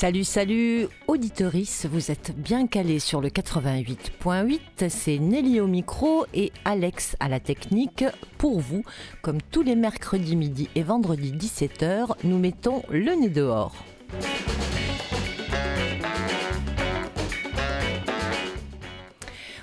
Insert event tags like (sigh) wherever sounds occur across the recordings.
Salut, salut, auditorice, vous êtes bien calés sur le 88.8, c'est Nelly au micro et Alex à la technique. Pour vous, comme tous les mercredis midi et vendredi 17h, nous mettons le nez dehors.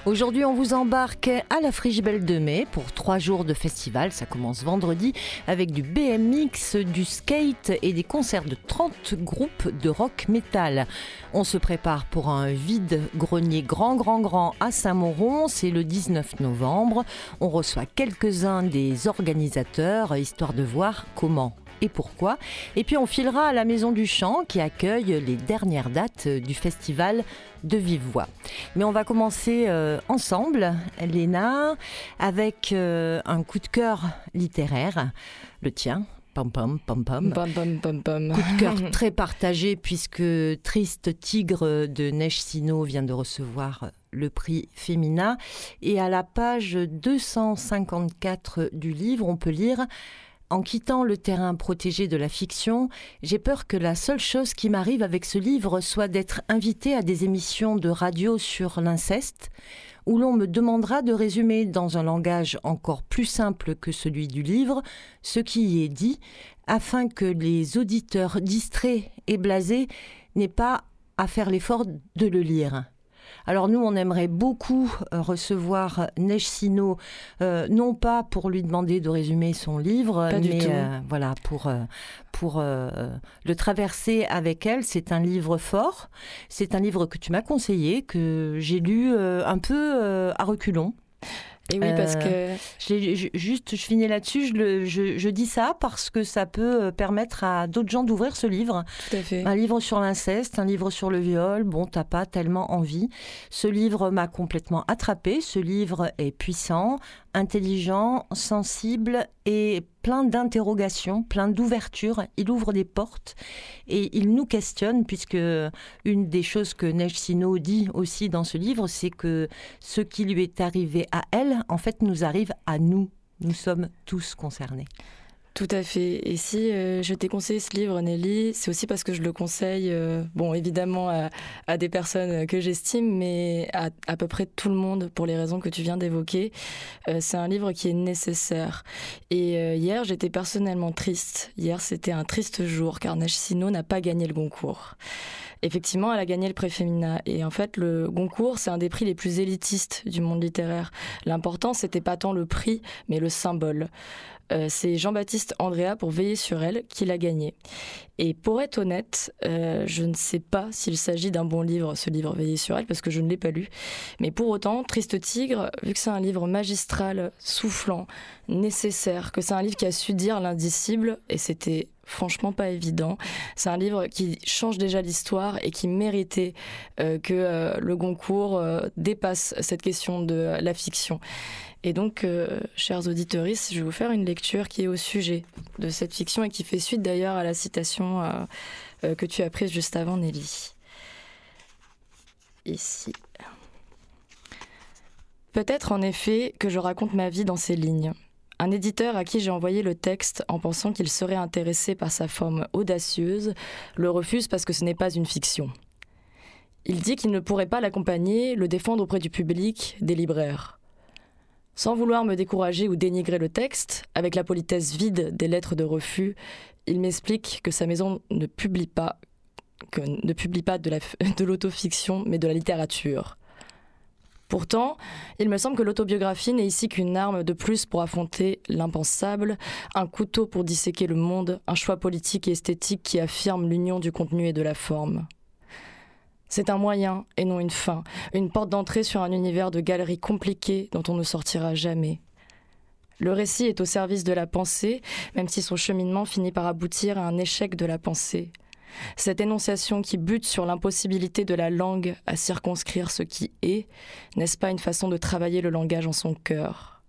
Aujourd'hui, on vous embarque à la Frigibelle de Mai pour trois jours de festival. Ça commence vendredi avec du BMX, du skate et des concerts de 30 groupes de rock metal. On se prépare pour un vide grenier grand, grand, grand à Saint-Mauron. C'est le 19 novembre. On reçoit quelques-uns des organisateurs histoire de voir comment et pourquoi. Et puis on filera à la Maison du Chant qui accueille les dernières dates du festival de vive voix. Mais on va commencer euh, ensemble, Léna, avec euh, un coup de cœur littéraire, le tien. Pom pom pom pom. Pom pom Coup de cœur (laughs) très partagé puisque Triste Tigre de Neige Sino vient de recevoir le prix Femina. Et à la page 254 du livre, on peut lire en quittant le terrain protégé de la fiction, j'ai peur que la seule chose qui m'arrive avec ce livre soit d'être invité à des émissions de radio sur l'inceste, où l'on me demandera de résumer dans un langage encore plus simple que celui du livre ce qui y est dit, afin que les auditeurs distraits et blasés n'aient pas à faire l'effort de le lire. Alors nous, on aimerait beaucoup euh, recevoir Neige Sino, euh, non pas pour lui demander de résumer son livre, mais euh, voilà pour pour le traverser avec elle. C'est un livre fort. C'est un livre que tu m'as conseillé, que j'ai lu un peu à reculons. Et oui, parce que. Je, juste, je finis là-dessus, je, je, je, dis ça parce que ça peut euh, permettre à d'autres gens d'ouvrir ce livre. Tout à fait. Un livre sur l'inceste, un livre sur le viol. Bon, t'as pas tellement envie. Ce livre m'a complètement attrapé. Ce livre est puissant, intelligent, sensible et plein d'interrogations, plein d'ouvertures. Il ouvre des portes et il nous questionne, puisque une des choses que Neige Sino dit aussi dans ce livre, c'est que ce qui lui est arrivé à elle, en fait, nous arrive à nous. Nous sommes tous concernés. Tout à fait. Et si euh, je t'ai conseillé ce livre, Nelly, c'est aussi parce que je le conseille, euh, bon, évidemment, à, des personnes que j'estime, mais à à peu près tout le monde pour les raisons que tu viens d'évoquer. Euh, c'est un livre qui est nécessaire. Et hier, j'étais personnellement triste. Hier, c'était un triste jour, car Sino n'a pas gagné le Goncourt effectivement, elle a gagné le prix Féminin. Et en fait, le Goncourt, c'est un des prix les plus élitistes du monde littéraire. L'important, c'était pas tant le prix, mais le symbole. Euh, c'est Jean-Baptiste Andrea pour Veiller sur elle qui l'a gagné. Et pour être honnête, euh, je ne sais pas s'il s'agit d'un bon livre, ce livre Veiller sur elle, parce que je ne l'ai pas lu. Mais pour autant, Triste Tigre, vu que c'est un livre magistral, soufflant, nécessaire, que c'est un livre qui a su dire l'indicible, et c'était franchement pas évident. C'est un livre qui change déjà l'histoire et qui méritait euh, que le Goncourt dépasse cette question de la fiction. Et donc, euh, chers auditeurs, je vais vous faire une lecture qui est au sujet de cette fiction et qui fait suite d'ailleurs à la citation euh, euh, que tu as prise juste avant, Nelly. Ici. Peut-être en effet que je raconte ma vie dans ces lignes. Un éditeur à qui j'ai envoyé le texte en pensant qu'il serait intéressé par sa forme audacieuse le refuse parce que ce n'est pas une fiction. Il dit qu'il ne pourrait pas l'accompagner, le défendre auprès du public, des libraires. Sans vouloir me décourager ou dénigrer le texte, avec la politesse vide des lettres de refus, il m'explique que sa maison ne publie pas, (laughs) de l'autofiction, mais de la littérature. Pourtant, il me semble que l'autobiographie n'est ici qu'une arme de plus pour affronter l'impensable, un couteau pour disséquer le monde, un choix politique et esthétique qui affirme l'union du contenu et de la forme. C'est un moyen et non une fin, une porte d'entrée sur un univers de galeries compliquées dont on ne sortira jamais. Le récit est au service de la pensée, même si son cheminement finit par aboutir à un échec de la pensée. Cette énonciation qui bute sur l'impossibilité de la langue à circonscrire ce qui est, n'est-ce pas une façon de travailler le langage en son cœur?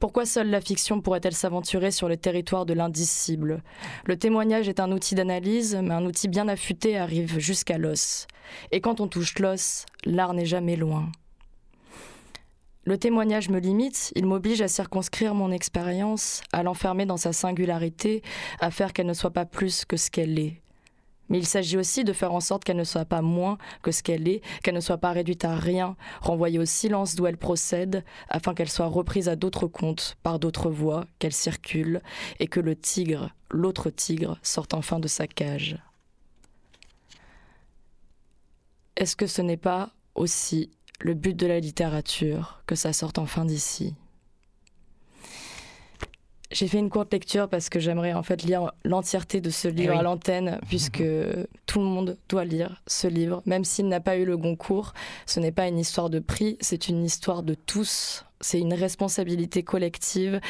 Pourquoi seule la fiction pourrait-elle s'aventurer sur le territoire de l'indicible? Le témoignage est un outil d'analyse, mais un outil bien affûté arrive jusqu'à l'os. Et quand on touche l'os, l'art n'est jamais loin. Le témoignage me limite, il m'oblige à circonscrire mon expérience, à l'enfermer dans sa singularité, à faire qu'elle ne soit pas plus que ce qu'elle est. Mais il s'agit aussi de faire en sorte qu'elle ne soit pas moins que ce qu'elle est, qu'elle ne soit pas réduite à rien, renvoyée au silence d'où elle procède, afin qu'elle soit reprise à d'autres comptes, par d'autres voies, qu'elle circule, et que le tigre, l'autre tigre, sorte enfin de sa cage. Est-ce que ce n'est pas aussi le but de la littérature que ça sorte enfin d'ici? J'ai fait une courte lecture parce que j'aimerais en fait lire l'entièreté de ce livre eh à l'antenne, puisque tout le monde doit lire ce livre, même s'il n'a pas eu le Goncourt. Ce n'est pas une histoire de prix, c'est une histoire de tous. C'est une responsabilité collective.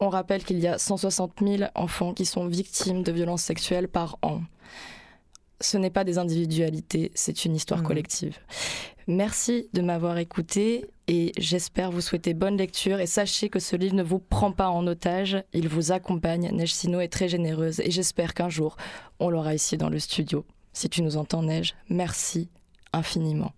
On rappelle qu'il y a 160 000 enfants qui sont victimes de violences sexuelles par an ce n'est pas des individualités, c'est une histoire mmh. collective. Merci de m'avoir écouté et j'espère vous souhaiter bonne lecture et sachez que ce livre ne vous prend pas en otage, il vous accompagne. Neige Sino est très généreuse et j'espère qu'un jour on l'aura ici dans le studio. Si tu nous entends Neige, merci infiniment.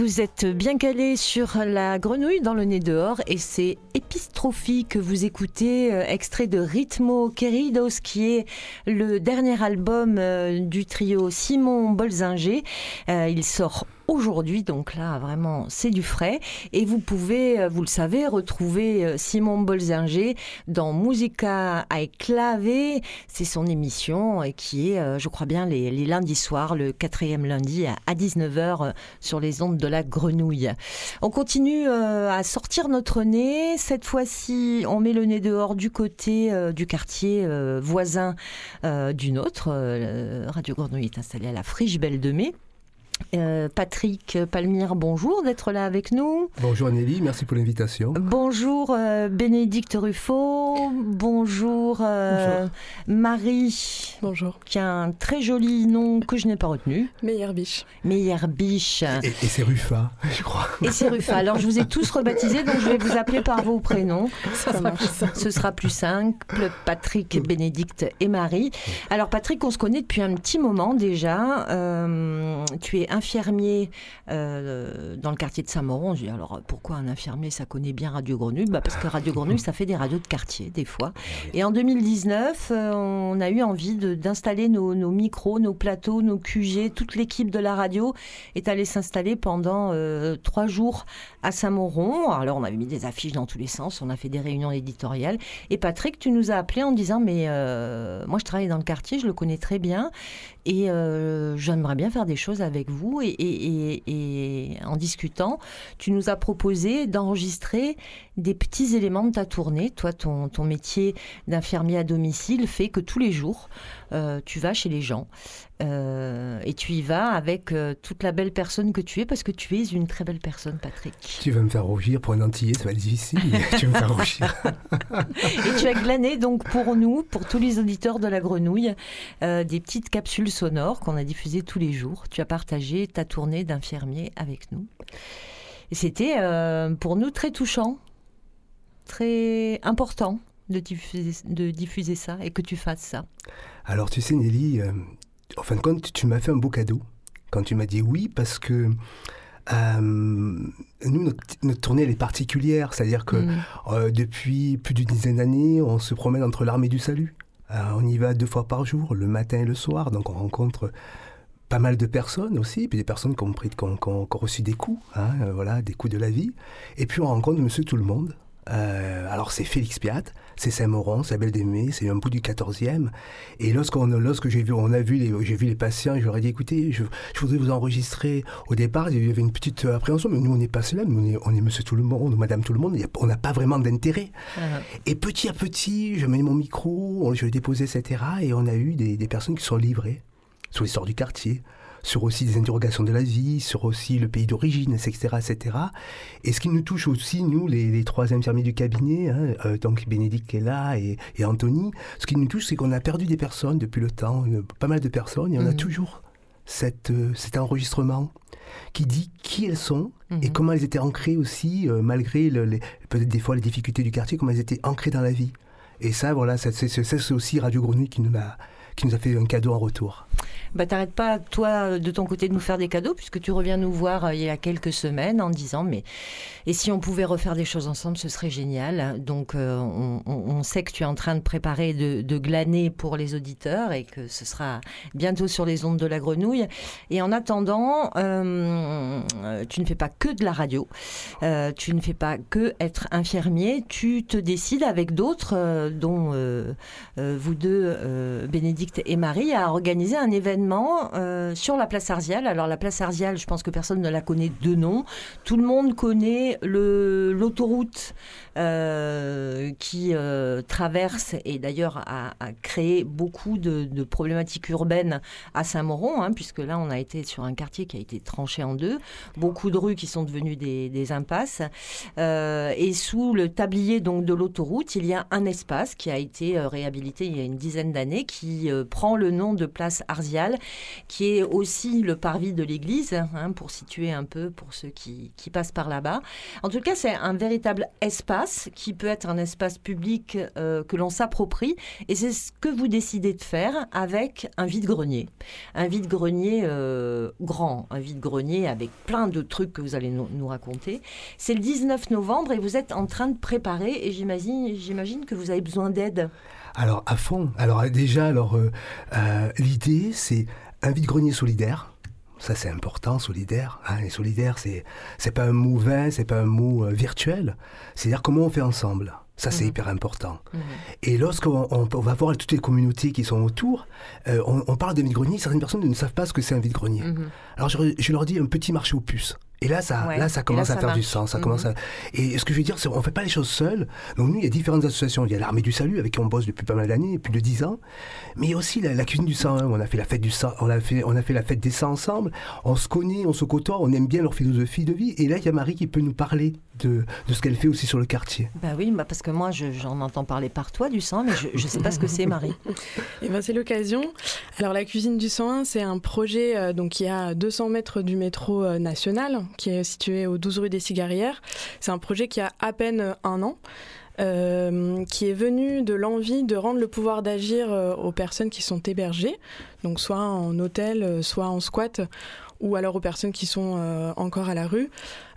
Vous êtes bien calé sur la grenouille dans le nez dehors et c'est Épistrophie que vous écoutez, euh, extrait de Ritmo Queridos qui est le dernier album euh, du trio Simon Bolzinger. Euh, il sort aujourd'hui. Donc là, vraiment, c'est du frais. Et vous pouvez, euh, vous le savez, retrouver euh, Simon Bolzinger dans Musica a Clavé. C'est son émission et qui est, euh, je crois bien, les, lundis soirs, le quatrième lundi à 19h sur les ondes de la grenouille. On continue à sortir notre nez. Cette fois-ci, on met le nez dehors du côté du quartier voisin du nôtre. Radio Grenouille est installée à la Friche Belle de Mai. Euh, Patrick Palmire, bonjour d'être là avec nous. Bonjour Anneli, merci pour l'invitation. Bonjour euh, Bénédicte Ruffo, bonjour, euh, Marie. Bonjour. Qui a un très joli nom que je n'ai pas retenu. Biche. Meilleur Biche. Et, et c'est Ruffa, je crois. Et c'est Ruffa. Alors je vous ai tous rebaptisés, donc je vais vous appeler par vos prénoms. Ça, sera plus simple. Ce sera plus simple. Patrick, Bénédicte et Marie. Alors Patrick, on se connaît depuis un petit moment déjà. tu es infirmier euh, dans le quartier de Saint-Moron. Je dis alors pourquoi un infirmier ça connaît bien Radio Grenouille? Bah, Parce que Radio Grenouille ça fait des radios de quartier des fois. Et en 2019, euh, on a eu envie d'installer nos, micros, nos plateaux, nos QG. Toute l'équipe de la radio est allée s'installer pendant euh, trois jours à Saint-Moron. Alors on avait mis des affiches dans tous les sens, on a fait des réunions éditoriales. Et Patrick, tu nous as appelé en disant mais moi je travaille dans le quartier, je le connais très bien et j'aimerais bien faire des choses avec vous et, en discutant, tu nous as proposé d'enregistrer des petits éléments de ta tournée. Toi, ton, ton métier d'infirmier à domicile fait que tous les jours, euh, tu vas chez les gens euh, et tu y vas avec euh, toute la belle personne que tu es parce que tu es une très belle personne, Patrick. Tu vas me faire rougir pour un antillais, ça va être difficile, tu vas me faire rougir. (laughs) et tu as glané donc pour nous, pour tous les auditeurs de la grenouille, des petites capsules sonores qu'on a diffusées tous les jours. Tu as partagé ta tournée d'infirmier avec nous. Et c'était pour nous très touchant, très important de diffuser, de diffuser ça et que tu fasses ça Alors tu sais Nelly, euh, en fin de compte, tu m'as fait un beau cadeau quand tu m'as dit oui parce que euh, nous, notre, tournée elle est particulière, c'est-à-dire que mm. euh, depuis plus d'une dizaine d'années, on se promène entre l'armée du salut. on y va deux fois par jour, le matin et le soir, donc on rencontre pas mal de personnes aussi, puis des personnes qui ont, pris, qui ont, reçu des coups, hein, voilà, des coups de la vie. Et puis on rencontre Monsieur Tout le Monde, euh, alors c'est Félix Piat, c'est Saint-Maurent, c'est Belle d'Aimé, c'est un bout du 14e. Et lorsqu'on, lorsque j'ai vu, on a vu les, j'ai vu les patients, je leur ai dit écoutez, je, voudrais vous enregistrer. Au départ, il y avait une petite appréhension, mais nous on n'est pas nous on est, on est Monsieur Tout le Monde, Madame Tout le Monde, on n'a pas vraiment d'intérêt. Ah. Et petit à petit, je mets mon micro, je l'ai déposé, etc. Et on a eu des, des personnes qui sont livrées sur l'histoire du quartier, sur aussi des interrogations de la vie, sur aussi le pays d'origine, etc., etc. Et ce qui nous touche aussi, nous, les, trois infirmiers du cabinet, hein, euh, donc Bénédicte est là et, Anthony, ce qui nous touche, c'est qu'on a perdu des personnes depuis le temps, euh, pas mal de personnes, et on a mhm. toujours cette, euh, cet enregistrement qui dit qui elles sont et mhm. comment elles étaient ancrées aussi, malgré peut-être des fois les difficultés du quartier, comment elles étaient ancrées dans la vie. Et ça, voilà, c'est aussi Radio Grenouille qui nous a, qui nous a fait un cadeau en retour bah, t'arrêtes pas, toi, de ton côté, de nous faire des cadeaux, puisque tu reviens nous voir euh, il y a quelques semaines en disant, mais et si on pouvait refaire des choses ensemble, ce serait génial. Donc, euh, on, sait que tu es en train de préparer, de, glaner pour les auditeurs et que ce sera bientôt sur les ondes de la grenouille. Et en attendant, euh, tu ne fais pas que de la radio, tu ne fais pas que être infirmier, tu te décides avec d'autres, dont vous deux, Bénédicte et Marie, à organiser un événement euh, sur la place Arzial. Alors la place Arzial, je pense que personne ne la connaît de nom. Tout le monde connaît l'autoroute euh, qui euh, traverse et d'ailleurs a, créé beaucoup de, problématiques urbaines à Saint-Mauron, hein, puisque là on a été sur un quartier qui a été tranché en deux, beaucoup de rues qui sont devenues des, impasses. et sous le tablier donc de l'autoroute, il y a un espace qui a été réhabilité il y a une dizaine d'années qui prend le nom de place Arzial qui est aussi le parvis de l'église, hein, pour situer un peu pour ceux qui, qui passent par là-bas. En tout cas, c'est un véritable espace qui peut être un espace public euh, que l'on s'approprie, et c'est ce que vous décidez de faire avec un vide-grenier. Un vide-grenier euh, grand, un vide-grenier avec plein de trucs que vous allez nous, raconter. C'est le 19 novembre et vous êtes en train de préparer, et j'imagine, que vous avez besoin d'aide. Alors, à fond. Alors, déjà, alors, euh, l'idée, c'est un vide-grenier solidaire. Ça, c'est important, solidaire. Hein. Et solidaire, c'est, c'est pas un mot vain, c'est pas un mot euh, virtuel. C'est-à-dire comment on fait ensemble. Ça, c'est Mhm. hyper important. Mhm. Et lorsqu'on on, on va voir toutes les communautés qui sont autour, euh, on, on parle de vide-grenier, certaines personnes ne savent pas ce que c'est un vide-grenier. Mhm. Alors je, je leur dis un petit marché aux puces. Et là, ça, Ouais. là, ça commence là, à faire du sens. Ça Mhm. commence à... Et ce que je veux dire, c'est qu'on fait pas les choses seuls. Donc nous, il y a différentes associations. Il y a l'Armée du Salut, avec qui on bosse depuis pas mal d'années, plus de 10 ans. Mais il y a aussi la, la cuisine du sang. hein. On a fait la fête du sang, on a fait, on a fait la fête des sangs ensemble. On se connaît, on se côtoie, on aime bien leur philosophie de vie. Et là, il y a Marie qui peut nous parler de, de ce qu'elle fait aussi sur le quartier. Bah oui, bah parce que moi, je- j'en entends parler par toi du sang, mais je ne sais pas ce que c'est, Marie. (laughs) Eh ben, c'est l'occasion. Alors la cuisine du 101, c'est un projet euh, donc qui est à 200 mètres du métro euh, national, qui est situé au 12 rue des Cigarières. C'est un projet qui a à peine euh, un an. euh, qui est venu de l'envie de rendre le pouvoir d'agir aux personnes qui sont hébergées, donc soit en hôtel, soit en squat, ou alors aux personnes qui sont euh, encore à la rue,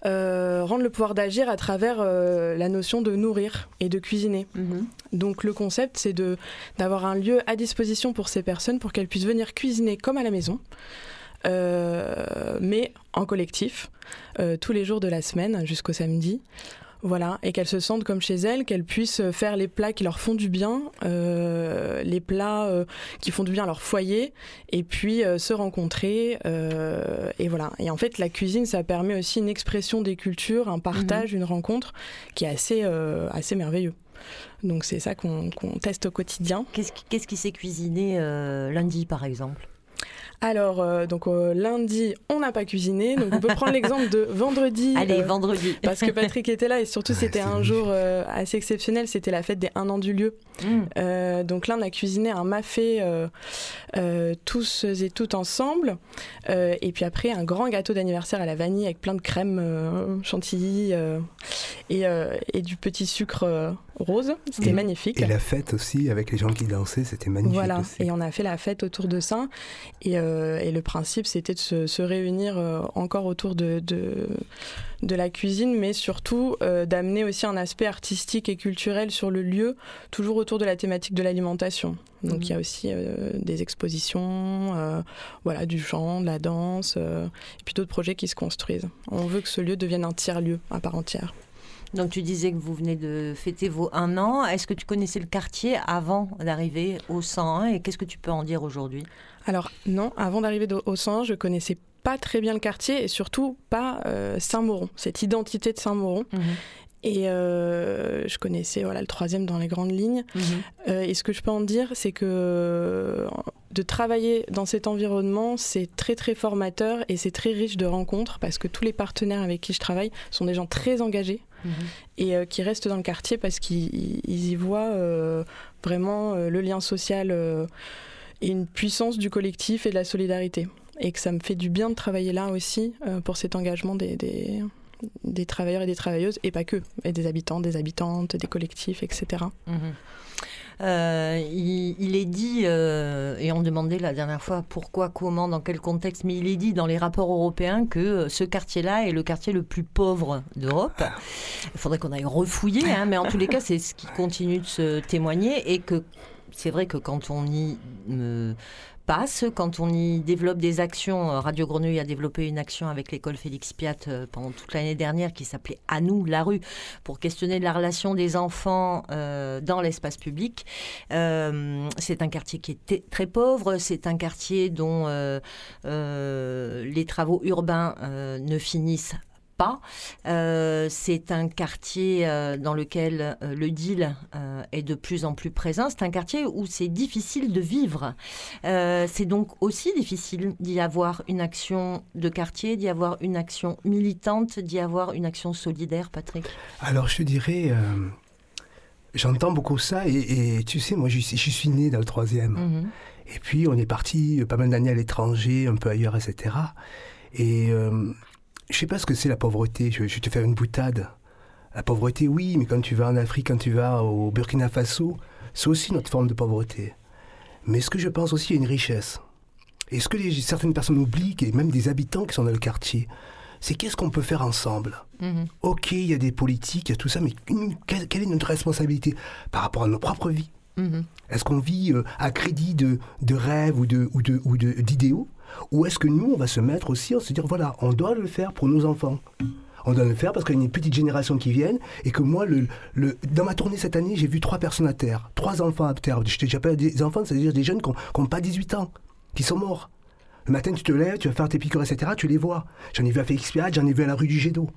euh, rendre le pouvoir d'agir à travers euh, la notion de nourrir et de cuisiner. Mhm. Donc le concept, c'est d'avoir un lieu à disposition pour ces personnes pour qu'elles puissent venir cuisiner comme à la maison, euh, mais en collectif, tous les jours de la semaine jusqu'au samedi. Voilà, et qu'elles se sentent comme chez elles, qu'elles puissent faire les plats qui leur font du bien, euh, les plats euh, qui font du bien à leur foyer, et puis euh, se rencontrer. euh, et voilà. Et en fait, la cuisine, ça permet aussi une expression des cultures, un partage, une rencontre qui est assez, euh, assez merveilleux. Donc c'est ça qu'on teste au quotidien. Qu'est-ce qui, s'est cuisiné euh, lundi, par exemple? Alors, euh, donc euh, lundi, on n'a pas cuisiné, donc on peut prendre (laughs) l'exemple de vendredi. Allez, euh, vendredi. parce que Patrick était là et surtout Ouais, c'était un jour euh, assez exceptionnel, c'était la fête des 1 an du lieu. Mm. Euh, donc là on a cuisiné un mafé euh, euh, tous et toutes ensemble Euh, et puis après un grand gâteau d'anniversaire à la vanille avec plein de crème euh, chantilly euh, et, euh, et du petit sucre euh, rose, c'était magnifique. Et la fête aussi, avec les gens qui dansaient, c'était magnifique Voilà, aussi. et on a fait la fête autour de ça. Et, euh, et le principe, c'était de se, se réunir euh, encore autour de, de, de la cuisine, mais surtout euh, d'amener aussi un aspect artistique et culturel sur le lieu, toujours autour de la thématique de l'alimentation. Donc Mhm. il y a aussi euh, des expositions, euh, voilà, du chant, de la danse, euh, et puis d'autres projets qui se construisent. On veut que ce lieu devienne un tiers-lieu à part entière. Donc tu disais que vous venez de fêter vos un an. Est-ce que tu connaissais le quartier avant d'arriver au 101 et qu'est-ce que tu peux en dire aujourd'hui? Alors non, avant d'arriver au 101, je connaissais pas très bien le quartier et surtout pas euh, Saint-Mauron, cette identité de Saint-Mauron. Et euh, je connaissais voilà, le troisième dans les grandes lignes. Euh, et ce que je peux en dire, c'est que de travailler dans cet environnement, c'est très très formateur et c'est très riche de rencontres parce que tous les partenaires avec qui je travaille sont des gens très engagés et euh, qui restent dans le quartier parce qu'ils ils y voient vraiment le lien social une puissance du collectif et de la solidarité. Et que ça me fait du bien de travailler là aussi euh, pour cet engagement des, des, travailleurs et des travailleuses, et pas que, et des habitants, des habitantes, des collectifs, etc. Mhm. Euh, il, est dit, euh, et on demandait la dernière fois pourquoi, comment, dans quel contexte, mais il est dit dans les rapports européens que ce quartier-là est le quartier le plus pauvre d'Europe. Il faudrait qu'on aille refouiller, hein, mais en tous les cas, c'est ce qui continue de se témoigner et que c'est vrai que quand on y euh, passe, quand on y développe des actions, euh, Radio Grenouille a développé une action avec l'école Félix Piat euh, pendant toute l'année dernière qui s'appelait À nous, la rue, pour questionner la relation des enfants dans l'espace public. C'est un quartier qui est très pauvre, c'est un quartier dont les travaux urbains ne finissent pas. Euh, c'est un quartier euh, dans lequel euh, le deal est de plus en plus présent. C'est un quartier où c'est difficile de vivre. C'est donc aussi difficile d'y avoir une action de quartier, d'y avoir une action militante, d'y avoir une action solidaire, Patrick. Alors je dirais, j'entends beaucoup ça et, tu sais, moi je, je, suis né dans le troisième. Mhm. Et puis on est parti pas mal d'années à l'étranger, un peu ailleurs, etc. Et je sais pas ce que c'est la pauvreté. Je, je vais te faire une boutade. La pauvreté, oui, mais quand tu vas en Afrique, quand tu vas au Burkina Faso, c'est aussi notre forme de pauvreté. Mais ce que je pense aussi, il y a une richesse? Et ce que certaines personnes oublient, et même des habitants qui sont dans le quartier, c'est qu'est-ce qu'on peut faire ensemble? Mhm. Ok, il y a des politiques, il y a tout ça, mais quelle, est notre responsabilité par rapport à nos propres vies? Mhm. Est-ce qu'on vit euh, à crédit de, de rêves ou d'idéaux de, ou de, ou, ou est-ce que nous, on va se mettre aussi, on se dire, voilà, on doit le faire pour nos enfants on doit le faire parce qu'il y a une petite génération qui vient et que moi, le, le, dans ma tournée cette année, j'ai vu trois personnes à terre, trois enfants à terre. J'appelle des enfants, c'est-à-dire des jeunes qui n'ont pas 18 ans, qui sont morts. Le matin, tu te lèves, tu vas faire tes piqûres, etc. Tu les vois. J'en ai vu à Félix Piat, j'en ai vu à la rue du Jet d'eau.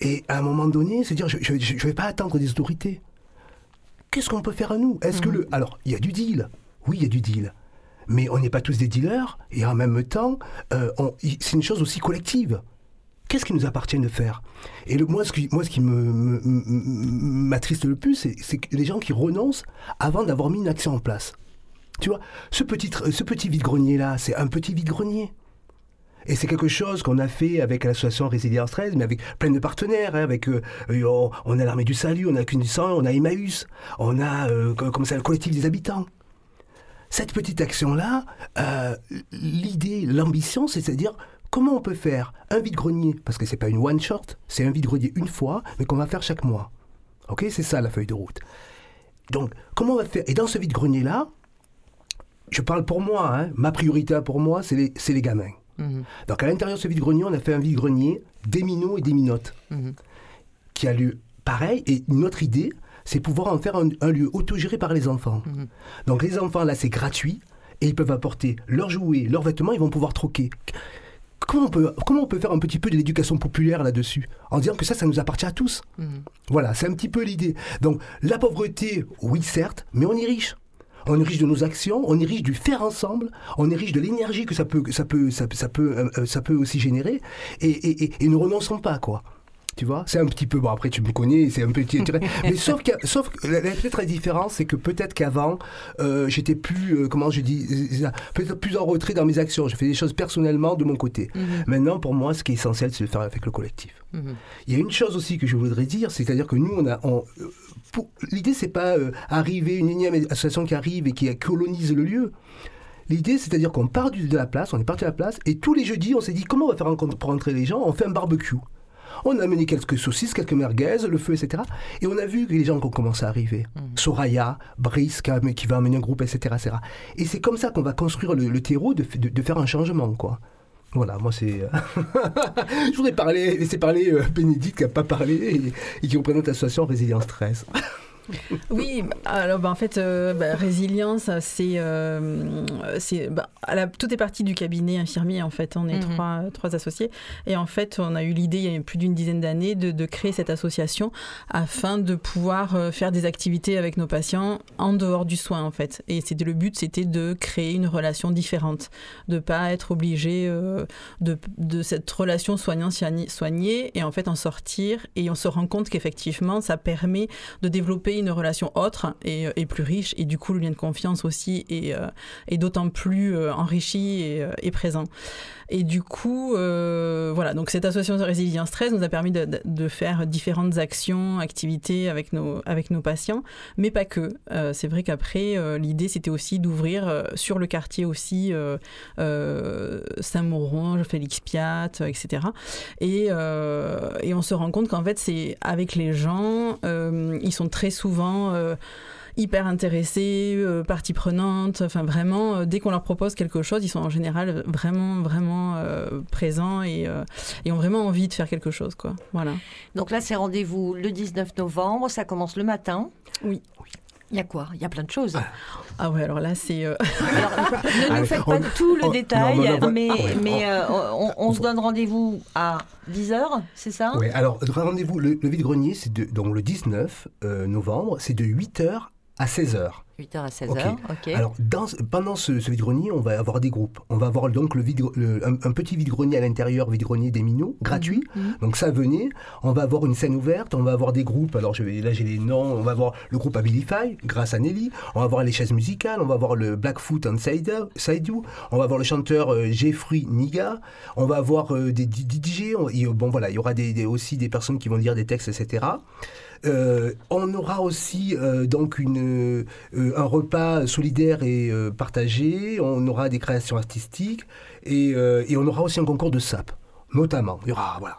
Et à un moment donné, c'est dire, je ne vais pas attendre des autorités. Qu'est-ce qu'on peut faire à nous? Est-ce que le. Alors, il y a du deal. Oui, il y a du deal. Mais on n'est pas tous des dealers. Et en même temps, euh, c'est une chose aussi collective. Qu'est-ce qui nous appartient de faire? Et moi, ce qui, moi, ce qui m'attriste le plus, c'est les gens qui renoncent avant d'avoir mis une action en place. Tu vois, ce petit, ce petit vide-grenier-là, c'est un petit vide-grenier. Et c'est quelque chose qu'on a fait avec l'association Résilience 13, mais avec plein de partenaires. Hein, avec, euh, euh, on a l'Armée du Salut, on a Cunissan, on a Emmaüs, on a euh, comme ça, le collectif des habitants. Cette petite action-là, l'idée, l'ambition, c'est à dire comment on peut faire un vide-grenier, parce que c'est pas une one-shot, c'est un vide-grenier une fois, mais qu'on va faire chaque mois. Ok, c'est ça la feuille de route. Donc, comment on va faire? Et dans ce vide-grenier-là, je parle pour moi, hein. ma priorité pour moi, c'est les, les, gamins. Mhm. Donc à l'intérieur de ce vide-grenier, on a fait un vide-grenier des minots et des minotes, mhm. qui a lieu pareil. Et une autre idée, c'est pouvoir en faire un, lieu autogéré par les enfants. Mhm. Donc les enfants, là, c'est gratuit, et ils peuvent apporter leurs jouets, leurs vêtements, ils vont pouvoir troquer. Comment on, peut, comment on peut faire un petit peu de l'éducation populaire là-dessus En disant que ça, ça nous appartient à tous. Voilà, c'est un petit peu l'idée. Donc la pauvreté, oui certes, mais on est riche on est riche de nos actions, on est riche du faire ensemble, on est riche de l'énergie que ça peut, ça peut, ça, peut, euh, euh, ça peut aussi générer, et, et, et, ne renonçons pas, quoi. Tu vois, c'est un petit peu bon. Après, tu me connais, c'est un petit. (laughs) mais sauf que, sauf peut-être la différence, c'est que peut-être qu'avant, euh, j'étais plus, comment je dis, peut-être plus en retrait dans mes actions. Je fais des choses personnellement de mon côté. Mhm. Maintenant, pour moi, ce qui est essentiel, c'est de faire avec le collectif. Mhm. Il y a une chose aussi que je voudrais dire, c'est-à-dire que nous, on a, on, l'idée, c'est pas euh, arriver, une énième association qui arrive et qui colonise le lieu. L'idée, c'est-à-dire qu'on part de la place, on est parti de la place, et tous les jeudis, on s'est dit comment on va faire pour rentrer les gens On fait un barbecue. On a amené quelques saucisses, quelques merguez, le feu, etc. Et on a vu que les gens ont commencé à arriver. Mmh. Soraya, Brice, qui va amener un groupe, etc. etc. Et c'est comme ça qu'on va construire le, terreau de, de, faire un changement, quoi. Voilà, moi c'est. Euh, (laughs) je voudrais parler, laisser parler euh, Bénédicte qui n'a pas parlé et, et qui représente l'association Résilience 13. (laughs) oui, alors bah, en fait, euh, bah, résilience, c'est, euh, c'est bah, tout est parti du cabinet infirmier en fait. On est mhm. trois, trois associés et en fait, on a eu l'idée il y a plus d'une dizaine d'années de, de, créer cette association afin de pouvoir euh, faire des activités avec nos patients en dehors du soin en fait. Et c'était le but, c'était de créer une relation différente, de pas être obligé de, de, cette relation soignant-soigné et en fait en sortir et on se rend compte qu'effectivement, ça permet de développer une relation autre et, et, plus riche, et du coup le lien de confiance aussi est, euh, d'autant plus euh, enrichi et, présent. Et du coup, euh, voilà, donc cette association de résilience 13 nous a permis de, de, faire différentes actions, activités avec nos, avec nos patients, mais pas que. c'est vrai qu'après, l'idée c'était aussi d'ouvrir sur le quartier aussi Saint-Mauron, Félix Piat, etc. Et, et on se rend compte qu'en fait, c'est avec les gens, ils sont très souvent euh, hyper intéressés, euh, partie prenante. Enfin, vraiment, euh, dès qu'on leur propose quelque chose, ils sont en général vraiment, vraiment présents et, et, ont vraiment envie de faire quelque chose. Quoi. Voilà. Donc là, c'est rendez-vous le 19 novembre. Ça commence le matin. Oui. Il y a quoi? Il y a plein de choses. Ah, ouais, alors là, c'est... (laughs) ne nous faites pas tout le détail, mais, mais on, se donne rendez-vous à 10h, c'est ça? Oui, alors rendez-vous, le, vide-grenier, c'est donc le 19 euh, novembre, c'est de 8h à 16h. 8h à 16h, ok. Alors, dans, pendant ce, vide-grenier, on va avoir des groupes. On va avoir donc le vide, un, petit vide-grenier à l'intérieur, vide-grenier des minots, gratuit. Mhm, mhm. Donc ça, venez. On va avoir une scène ouverte, on va avoir des groupes. Alors je vais, là, j'ai les noms. On va avoir le groupe Abilify, grâce à Nelly. On va avoir les chaises musicales. On va avoir le Blackfoot and You. On va avoir le chanteur euh, Jeffrey Niga. On va avoir euh, des DJ. bon, voilà, il y aura des, aussi des personnes qui vont lire des textes, etc. Euh, on aura aussi euh, donc une, euh, un repas solidaire et partagé. On aura des créations artistiques et, on aura aussi un concours de sap notamment. Il y aura, voilà.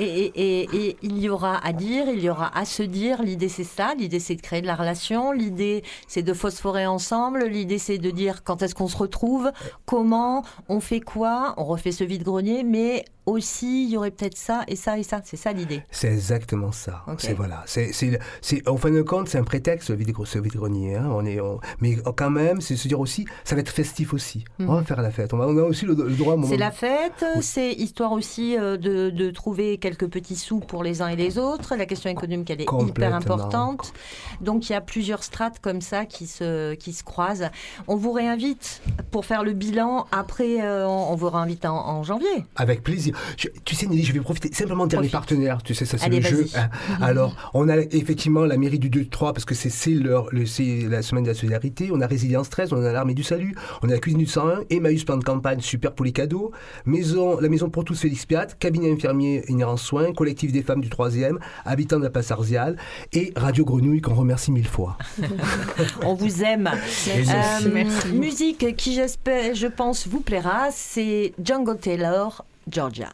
Et, et, il y aura à dire, il y aura à se dire. L'idée, c'est ça. L'idée, c'est de créer de la relation. L'idée, c'est de phosphorer ensemble. L'idée, c'est de dire quand est-ce qu'on se retrouve, comment, on fait quoi, on refait ce vide-grenier, mais aussi, il y aurait peut-être ça et ça et ça. C'est ça l'idée. C'est exactement ça. C'est voilà. C'est, en fin de compte, c'est un prétexte, ce vide-grenier. Hein. On est, mais quand même, c'est se dire aussi, ça va être festif aussi. On va mhm. faire la fête. On, a aussi le, droit. C'est la fête. C'est histoire aussi euh, de, de, trouver quelques petits sous pour les uns et les autres. La question économique, elle est hyper importante. Donc, il y a plusieurs strates comme ça qui se, qui se croisent. On vous réinvite pour faire le bilan. Après, euh, on, vous réinvite en, en janvier. Avec plaisir tu sais, Nelly, je vais profiter simplement de dire les partenaires. Tu sais, ça, c'est le jeu. Hein. (laughs) Alors, on a effectivement la mairie du 2-3 parce que c'est la semaine de la solidarité. On a Résilience 13, on a l'Armée du Salut, on a la Cuisine du 101, Emmaüs plan de campagne, super pour les cadeaux, maison, la Maison pour tous Félix Piat, cabinet infirmier inhérent soins, collectif des femmes du 3e, habitants de la place Arzial et Radio Grenouille qu'on remercie mille fois. (laughs) on vous aime. Euh, musique qui, j'espère, je pense, vous plaira, c'est Jungle Taylor. Georgia.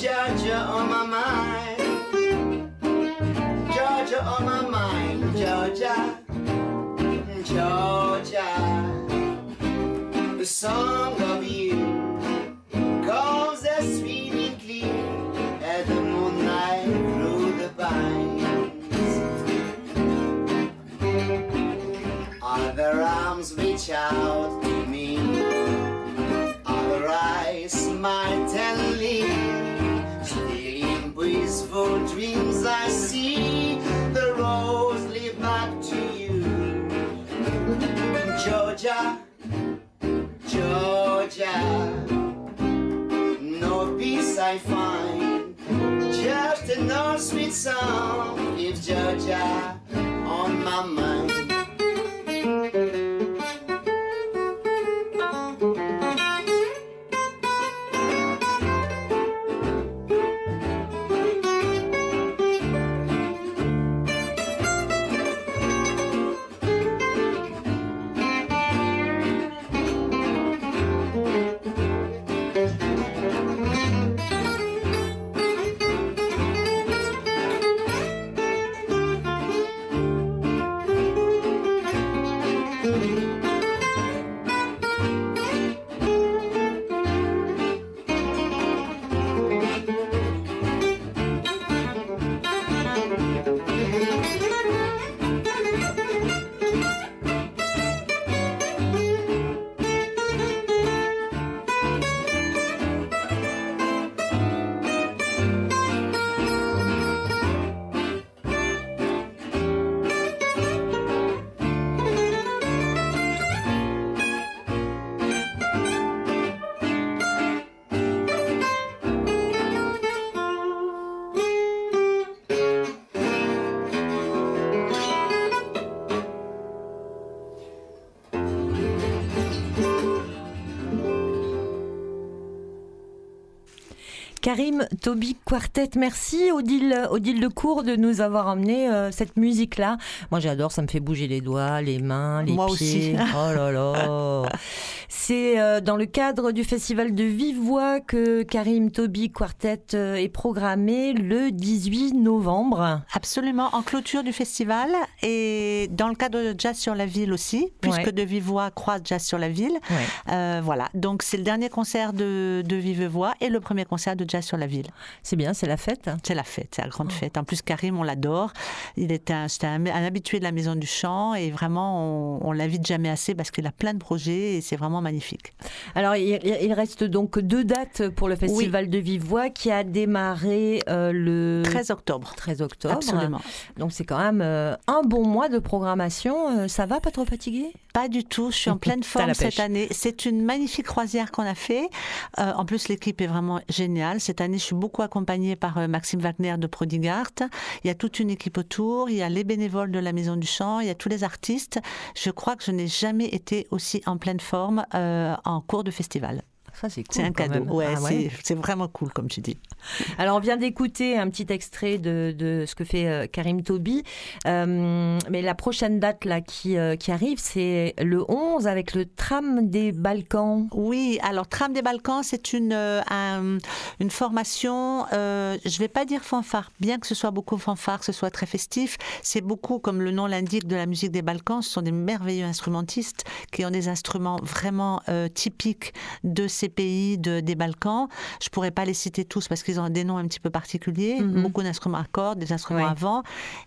Georgia on my mind. Georgia on my mind, Georgia, Georgia. The song of you goes as sweet as the moonlight through the vines. Other arms reach out. my telling. Stealing wistful dreams I see. The rose lead back to you. Georgia, Georgia. No peace I find. Just an old sweet song. Keeps Georgia on my mind. Karim Toby Quartet, merci Odile, Odile de Cour de nous avoir emmené euh, cette musique-là. Moi j'adore, ça me fait bouger les doigts, les mains, les Moi pieds. aussi. Oh là là. (laughs) C'est euh, dans le cadre du festival de Vive Voix que Karim Toby Quartet euh, est programmé le 18 novembre. Absolument, en clôture du festival et dans le cadre de Jazz sur la ville aussi, puisque Ouais. de Vive Voix croise Jazz sur la ville. Ouais. Euh, voilà, donc c'est le dernier concert de, de Vive Voix et le premier concert de Jazz sur la ville. C'est bien, c'est la fête. C'est la fête, c'est la grande fête. En plus, Karim, on l'adore. Il est un, un habitué de la Maison du Chant et vraiment, on, on l'invite jamais assez parce qu'il a plein de projets et c'est vraiment magnifique. Alors, il, il reste donc deux dates pour le festival de Vive Voix qui a démarré euh, le 13 octobre. 13 octobre. Absolument. Donc, c'est quand même euh, un bon mois de programmation. Euh, ça va, pas trop fatigué? Pas du tout, je suis en pleine (laughs) forme cette année. C'est une magnifique croisière qu'on a fait. En plus, l'équipe est vraiment géniale. Cette année, je suis beaucoup accompagnée par Maxime Wagner de Prodigart. Il y a toute une équipe autour, il y a les bénévoles de la Maison du Chant, il y a tous les artistes. Je crois que je n'ai jamais été aussi en pleine forme euh, en cours de festival. Ça, c'est cool. C'est un quand cadeau. même. Ouais, Ah c'est- c'est vraiment cool, comme tu dis. Alors, on vient d'écouter un petit extrait de, de ce que fait euh, Karim Toby. Euh, mais la prochaine date là, qui, euh, qui arrive, c'est le 11 avec le tram des Balkans. Oui, alors Tram des Balkans, c'est une, un- une formation, je ne vais pas dire fanfare, bien que ce soit beaucoup fanfare, que ce soit très festif, c'est beaucoup, comme le nom l'indique, de la musique des Balkans, ce sont des merveilleux instrumentistes qui ont des instruments vraiment typiques de ces pays de, des Balkans. Je pourrais pas les citer tous parce qu'ils ont des noms un petit peu particuliers, Mhm. beaucoup d'instruments à cordes, des instruments à vent,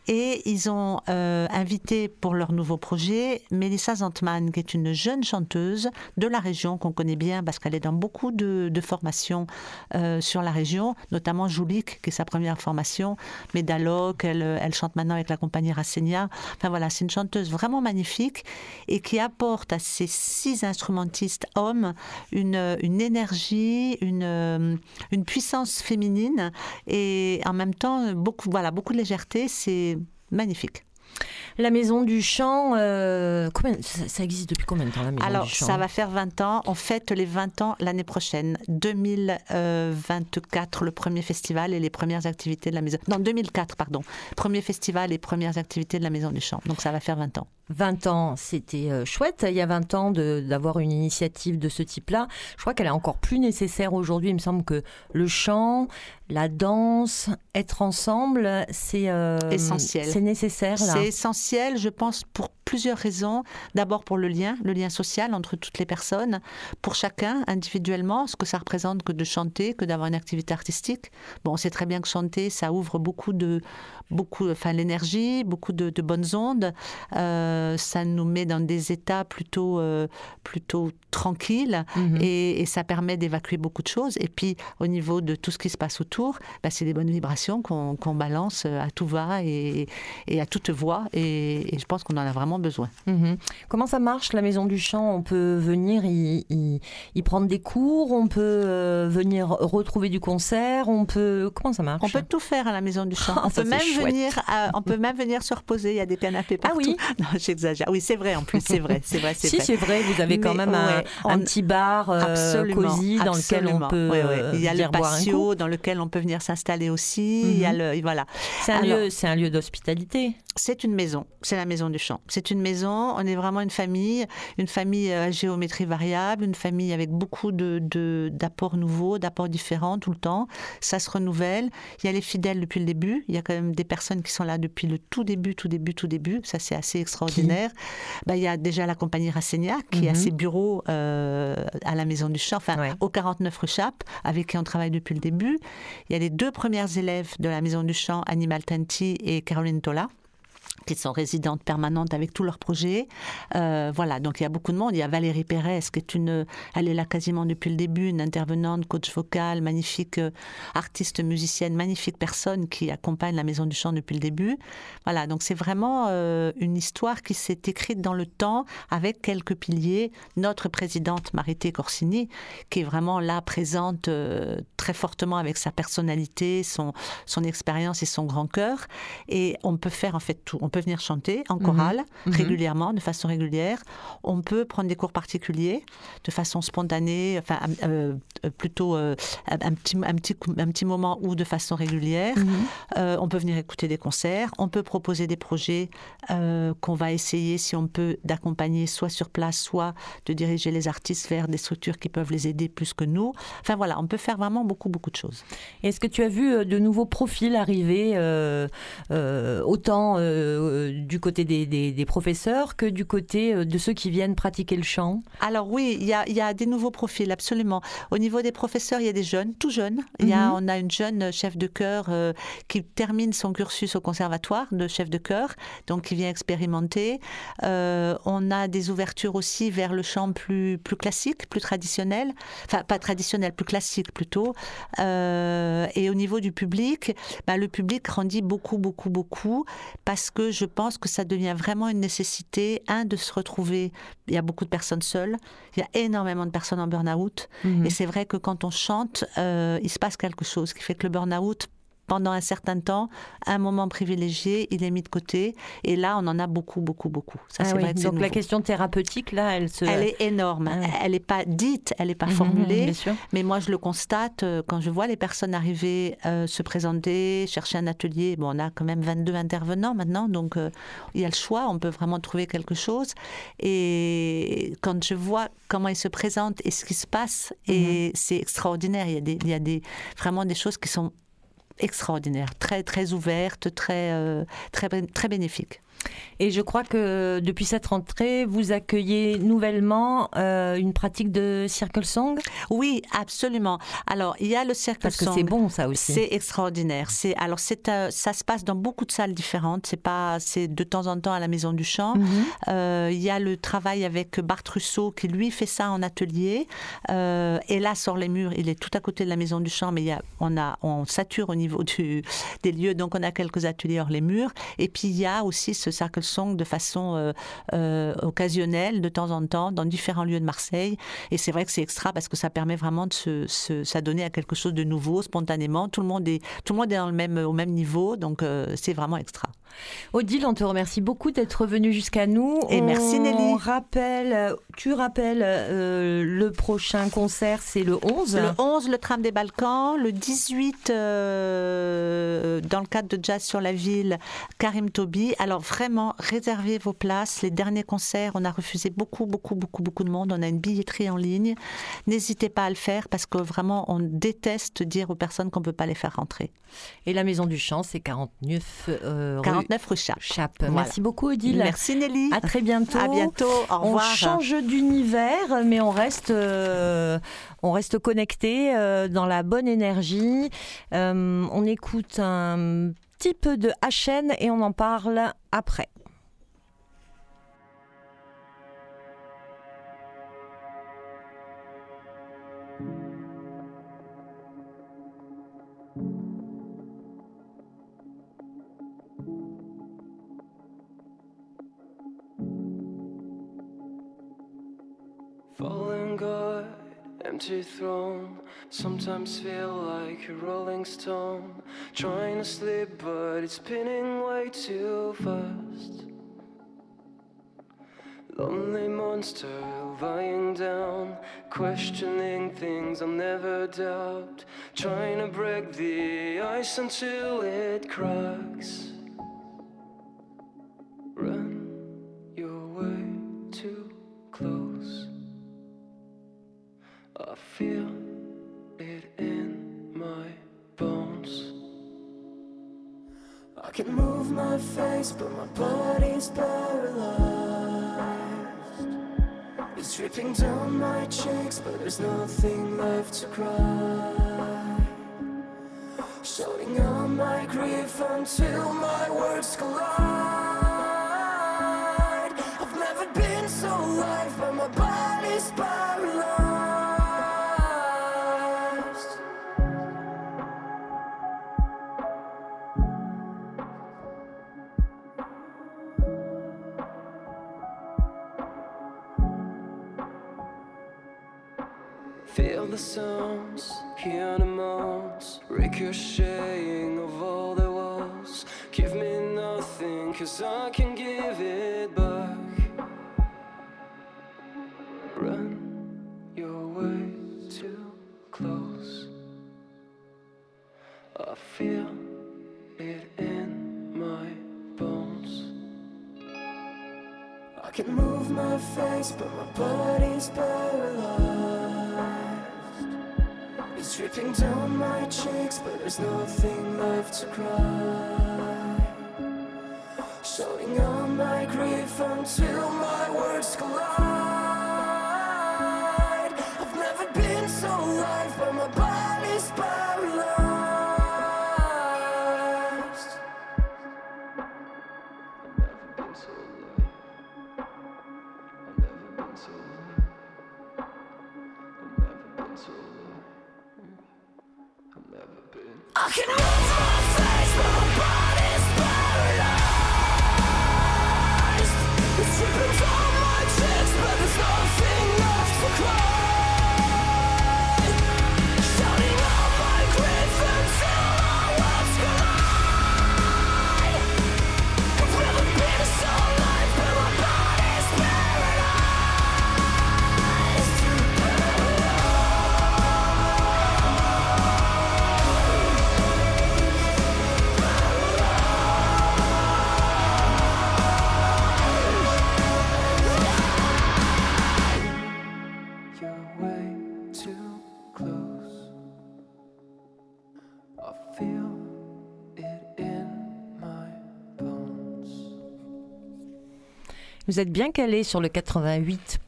et ils ont euh, invité pour leur nouveau projet Mélissa Zantman, qui est une jeune chanteuse de la région qu'on connaît bien parce qu'elle est dans beaucoup de, de formations euh, sur la région, notamment Joulik, qui est sa première formation, Médaloc, elle, elle chante maintenant avec la compagnie Racenia. Enfin voilà, c'est une chanteuse vraiment magnifique et qui apporte à ces six instrumentistes hommes une, une énergie, une, euh, une puissance féminine et en même temps beaucoup, voilà, beaucoup de légèreté. C'est magnifique. La Maison du Chant, euh, combien, ça, ça existe depuis combien de temps la Maison Alors, du Chant? ça va faire 20 ans. On fête les 20 ans l'année prochaine. 2024, le premier festival et les premières activités de la maison. Non, 2004, pardon. Premier festival et premières activités de la Maison du Chant. Donc, ça va faire 20 ans. 20 ans, c'était euh, chouette. Il y a 20 ans d'avoir une initiative de ce type-là. Je crois qu'elle est encore plus nécessaire aujourd'hui. Il me semble que le chant, la danse, être ensemble, c'est euh, Essentiel. C'est nécessaire. C'est essentiel, je pense, pour plusieurs raisons. D'abord pour le lien, le lien social entre toutes les personnes, pour chacun individuellement, ce que ça représente que de chanter, que d'avoir une activité artistique. Bon, on sait très bien que chanter, ça ouvre beaucoup de, beaucoup, enfin l'énergie, beaucoup de, de bonnes ondes. Euh, ça nous met dans des états plutôt, euh, plutôt tranquilles Mhm. et, et ça permet d'évacuer beaucoup de choses. Et puis, au niveau de tout ce qui se passe autour, bah, c'est des bonnes vibrations qu'on balance à tout va et, et à toute voix. Et, et je pense qu'on en a vraiment besoin. Mhm. Comment ça marche la Maison du Chant? On peut venir y, y- y prendre des cours, on peut euh, venir retrouver du concert, on peut comment ça marche? On peut tout faire à la maison du chant. Ah, (laughs) on, peut même chouette. venir à- on peut même venir se reposer. Il y a des canapés Ah partout. oui (laughs) Non, j'exagère. Oui, c'est vrai en plus. C'est vrai. C'est vrai. C'est Si vrai. c'est vrai, vous avez quand Mais même un, ouais, un on- petit bar euh, cosy dans lequel on peut Ouais, ouais. euh, Il y a le un coup. patio dans lequel on peut venir s'installer aussi. Il y a Mhm. le, voilà. C'est un Alors- lieu, c'est un lieu d'hospitalité. C'est une maison, c'est la maison du chant. C'est une maison, on est vraiment une famille, une famille euh, à géométrie variable, une famille avec beaucoup de, de- d'apports nouveaux, d'apports différents tout le temps. Ça se renouvelle. Il y a les fidèles depuis le début. Il y a quand même des personnes qui sont là depuis le tout début, tout début, tout début. Ça, c'est assez extraordinaire. Bah, il y a déjà la compagnie Racenia qui a Mhm. ses bureaux euh, à la maison du chant, enfin Ouais. au 49 rue Chappe, avec qui on travaille depuis le début. Il y a les deux premières élèves de la maison du chant, Animal Tanti et Caroline Tola qui sont résidentes permanentes avec tous leurs projets. Euh, voilà, donc il y a beaucoup de monde. Il y a Valérie Pérez, qui est une, elle est là quasiment depuis le début, une intervenante, coach vocal, magnifique euh, artiste musicienne, magnifique personne qui accompagne la Maison du Chant depuis le début. Voilà, donc c'est vraiment euh, une histoire qui s'est écrite dans le temps avec quelques piliers. Notre présidente Marité Corsini, qui est vraiment là présente très fortement avec sa personnalité, son, son expérience et son grand cœur. Et on peut faire en fait tout. On peut venir chanter en chorale mhm. régulièrement, de façon régulière. On peut prendre des cours particuliers de façon spontanée, enfin euh, plutôt un, petit, un, petit, un petit moment ou de façon régulière. on peut venir écouter des concerts. On peut proposer des projets qu'on va essayer, si on peut, d'accompagner soit sur place, soit de diriger les artistes vers des structures qui peuvent les aider plus que nous. Enfin voilà, on peut faire vraiment beaucoup, beaucoup de choses. Est-ce que tu as vu euh, de nouveaux profils arriver, euh, euh, du côté des, professeurs que du côté de ceux qui viennent pratiquer le chant? Alors oui, il y a, y a, des nouveaux profils, absolument. Au niveau des professeurs, il y a des jeunes, tout jeunes. Il y a, mhm. On a une jeune chef de chœur qui termine son cursus au conservatoire de chef de chœur, donc qui vient expérimenter. on a des ouvertures aussi vers le chant plus, plus classique, plus traditionnel. Enfin, pas traditionnel, plus classique plutôt. Euh, et au niveau du public, bah, le public grandit beaucoup, beaucoup, beaucoup, parce que je pense que ça devient vraiment une nécessité, un, de se retrouver. Il y a beaucoup de personnes seules, il y a énormément de personnes en burn-out, mhm. et c'est vrai que quand on chante, euh, il se passe quelque chose qui fait que le burn-out pendant un certain temps, un moment privilégié, il est mis de côté. Et là, on en a beaucoup, beaucoup, beaucoup. Ça, ah vrai Donc la question thérapeutique, là, elle se... Elle est énorme. Ah elle n'est pas dite, elle n'est pas mhm, formulée. mais moi, je le constate euh, quand je vois les personnes arriver, euh, se présenter, chercher un atelier. Bon, on a quand même 22 intervenants maintenant, donc euh, il y a le choix. On peut vraiment trouver quelque chose. Et quand je vois comment ils se présentent et ce qui se passe, et mhm. c'est extraordinaire. Il y a, des, il y a des, vraiment des choses qui sont extraordinaire, très très ouverte, très euh, très très bénéfique. Et je crois que depuis cette rentrée, vous accueillez nouvellement euh, une pratique de circle song? Oui, absolument. Alors, il y a le circle Parce song. Parce que c'est bon, ça aussi. C'est extraordinaire. C'est alors c'est euh, ça se passe dans beaucoup de salles différentes. C'est pas c'est de temps en temps à la Maison du Chant. Mhm. Euh, il y a le travail avec Bart Russo qui lui fait ça en atelier. et là, sur les murs, il est tout à côté de la Maison du Chant, mais il y a, on a on sature au niveau du, des lieux, donc on a quelques ateliers hors les murs. Et puis il y a aussi ce circle song de façon euh, euh, occasionnelle, de temps en temps, dans différents lieux de Marseille. Et c'est vrai que c'est extra parce que ça permet vraiment de se, s'adonner à quelque chose de nouveau, spontanément. Tout le monde est, tout le monde est dans le même, au même niveau, donc euh, c'est vraiment extra. Odile, on te remercie beaucoup d'être venue jusqu'à nous. Et merci Nelly. Rappelle, tu rappelles euh, le prochain concert, c'est le 11. Le 11, le tram des Balkans. Le 18, euh, dans le cadre de Jazz sur la ville, Karim Tobi. Alors vraiment, réservez vos places. Les derniers concerts, on a refusé beaucoup, beaucoup, beaucoup, beaucoup de monde. On a une billetterie en ligne. N'hésitez pas à le faire parce que vraiment, on déteste dire aux personnes qu'on ne peut pas les faire rentrer. Et la Maison du Chant, c'est 49 euh, 49 rue Chape. Merci beaucoup Odile. Merci Nelly. À très bientôt. À bientôt. Au revoir. On change d'univers, mais on reste, euh, on reste connecté euh, dans la bonne énergie. Euh, on écoute un petit peu de HN et on en parle après. Empty throne. Sometimes feel like a rolling stone. Trying to sleep, but it's spinning way too fast. Lonely monster lying down, questioning things I'll never doubt. Trying to break the ice until it cracks. My face, but my body's paralyzed. It's dripping down my cheeks, but there's nothing left to cry. Shouting out my grief until my words collide. I've never been so alive, but my body's paralyzed. Ricocheting of all the was. Give me nothing cause I can give it back. Run, you're way too close. I feel it in my bones. I can move my face, but my body's paralyzed. Dripping down my cheeks, but there's nothing left to cry. Shouting out my grief until my words collide. rock and roll. Vous êtes bien calé sur le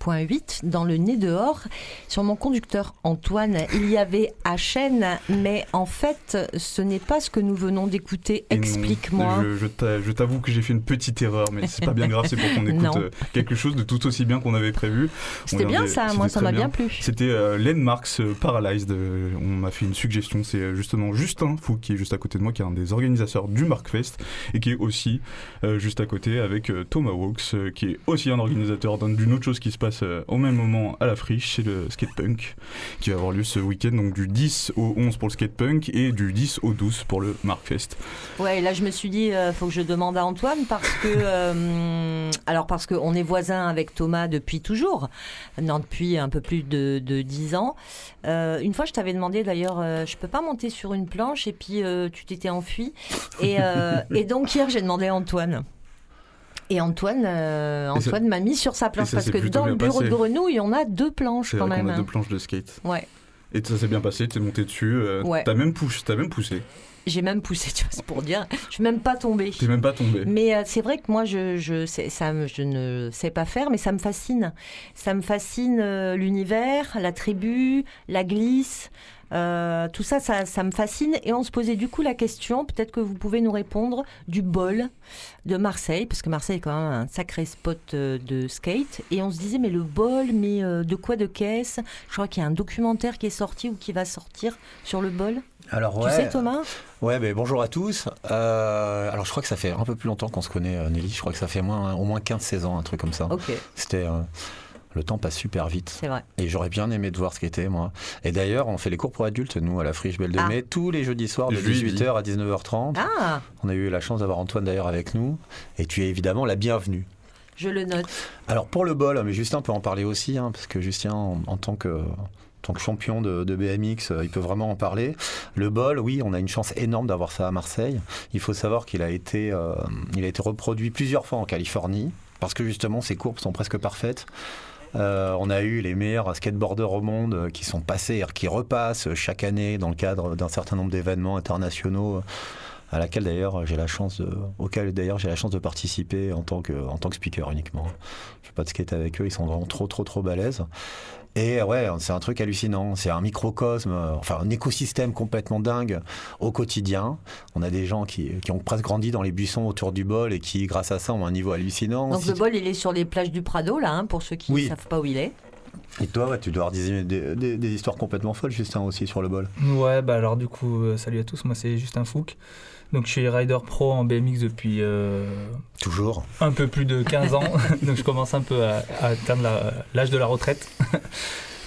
88.8 dans le nez dehors. Sur mon conducteur Antoine, il y avait chaîne, mais en fait, ce n'est pas ce que nous venons d'écouter. Explique-moi. Je, je t'a- je t'avoue que j'ai fait une petite erreur, mais c'est pas bien grave, c'est pour qu'on (laughs) écoute euh, quelque chose de tout aussi bien qu'on avait prévu. C'était bien ça, moi ça m'a bien plu. C'était euh, Len Marks euh, Paralyzed. euh, on m'a fait une suggestion. C'est euh, justement Justin Fou qui est juste à côté de moi, qui est un des organisateurs du Markfest et qui est aussi juste à côté avec Thomas Walks, euh, qui est aussi un organisateur d'un- d'une autre chose qui se passe euh, au même moment à la friche, c'est le skatepunk qui va avoir lieu ce week-end, donc du 10 au 11 pour le skatepunk et du 10 au 12 pour le Markfest. Ouais, là je me suis dit, euh, faut que je demande à Antoine parce que, (laughs) euh, alors parce qu'on est voisins avec Thomas depuis toujours, non depuis un peu plus de, de 10 ans. Euh, une fois, je t'avais demandé d'ailleurs, euh, je peux pas monter sur une planche et puis tu t'étais enfui. Et, (laughs) et donc hier, j'ai demandé à Antoine. Et Antoine, euh, Antoine m'a mis sur sa planche parce que dans le bureau de. Grenouille, on a deux planches quand vrai qu'on même. a deux planches de skate. Ouais, Et ça s'est bien passé, t'es monté dessus, euh, Ouais. t'as même, poussé- t'as même poussé, j'ai même poussé, (laughs) tu vois, c'est pour dire. Je suis même pas tombée. t'es même pas tombé. Mais euh, c'est vrai que moi, je, je, ça, je ne sais pas faire, mais ça me fascine. Ça me fascine euh, l'univers, la tribu, la glisse. Euh, tout ça, ça, ça me fascine. Et on se posait du coup la question, peut-être que vous pouvez nous répondre, du bol de Marseille, parce que Marseille est quand même un sacré spot euh, de skate. Et on se disait, mais le bol, mais euh, de quoi de caisse? Je crois qu'il y a un documentaire qui est sorti ou qui va sortir sur le bol. Alors Tu ouais, sais, Thomas? Ouais, mais bonjour à tous. Euh, alors je crois que ça fait un peu plus longtemps qu'on se connaît, Nelly. Je crois que ça fait moins, au moins 15-16 ans, un truc comme ça. Ok, C'était euh, le temps passe super vite. c'est vrai. Et j'aurais bien aimé de voir ce qu'était moi. Et d'ailleurs, on fait les cours pour adultes, nous, à la Friche Belle de Ah. Mai, tous les jeudis soirs de Je lui ai dit. 18h à 19h30. Ah, On a eu la chance d'avoir Antoine d'ailleurs avec nous. Et tu es évidemment la bienvenue. je le note. Alors pour le bol, mais Justin peut en parler aussi, hein, parce que Justin, en, en tant que en tant que champion de, de BMX, euh, il peut vraiment en parler. Le bol, oui, on a une chance énorme d'avoir ça à Marseille. Il faut savoir qu'il a été, euh, il a été reproduit plusieurs fois en Californie, parce que justement ses courbes sont presque parfaites. Euh, on a eu les meilleurs skateboarders au monde euh, qui sont passés qui repassent chaque année dans le cadre d'un certain nombre d'événements internationaux euh, à laquelle d'ailleurs j'ai la chance de, auquel d'ailleurs j'ai la chance de participer en tant que, en tant que speaker uniquement. Je fais pas de skate avec eux, ils sont vraiment trop trop trop balèzes. Et ouais, c'est un truc hallucinant. C'est un microcosme, euh, enfin un écosystème complètement dingue au quotidien. On a des gens qui, qui ont presque grandi dans les buissons autour du bol et qui, grâce à ça, ont un niveau hallucinant. Donc Si le bol, il est sur les plages du Prado, là, hein, pour ceux qui ne Oui. savent pas où il est. Et toi, ouais, tu dois avoir des, des, des- des histoires complètement folles, Justin, aussi sur le bol. Ouais, bah alors du coup, euh, salut à tous, moi c'est Justin Fouque. Donc je suis rider pro en BMX depuis euh, Toujours. un peu plus de 15 ans, (laughs) donc je commence un peu à, à atteindre l'âge de la retraite. (laughs)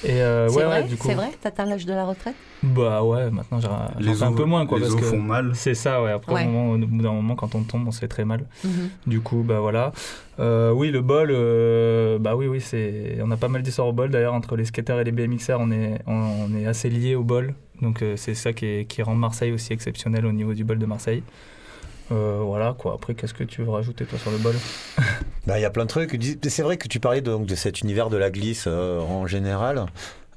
Et euh, c'est ouais, vrai, ouais, du coup. c'est vrai T'atteins l'âge de la retraite? Bah ouais, maintenant fais un peu moins quoi. les parce os que font mal. C'est ça, ouais. Après, Ouais. au, moment, au bout d'un moment, quand on tombe, on se fait très mal. Mhm. Du coup, bah voilà. Euh, oui, le bol, euh, bah oui, oui, c'est. On a pas mal d'histoires au bol. D'ailleurs, entre les skateurs et les BMXers, on est, on, on est assez liés au bol. Donc euh, c'est ça qui, est- qui rend Marseille aussi exceptionnel au niveau du bol de Marseille. Euh, voilà quoi. Après, qu'est-ce que tu veux rajouter toi sur le bol (laughs) Bah, il y a plein de trucs. C'est vrai que tu parlais donc, de cet univers de la glisse euh, en général.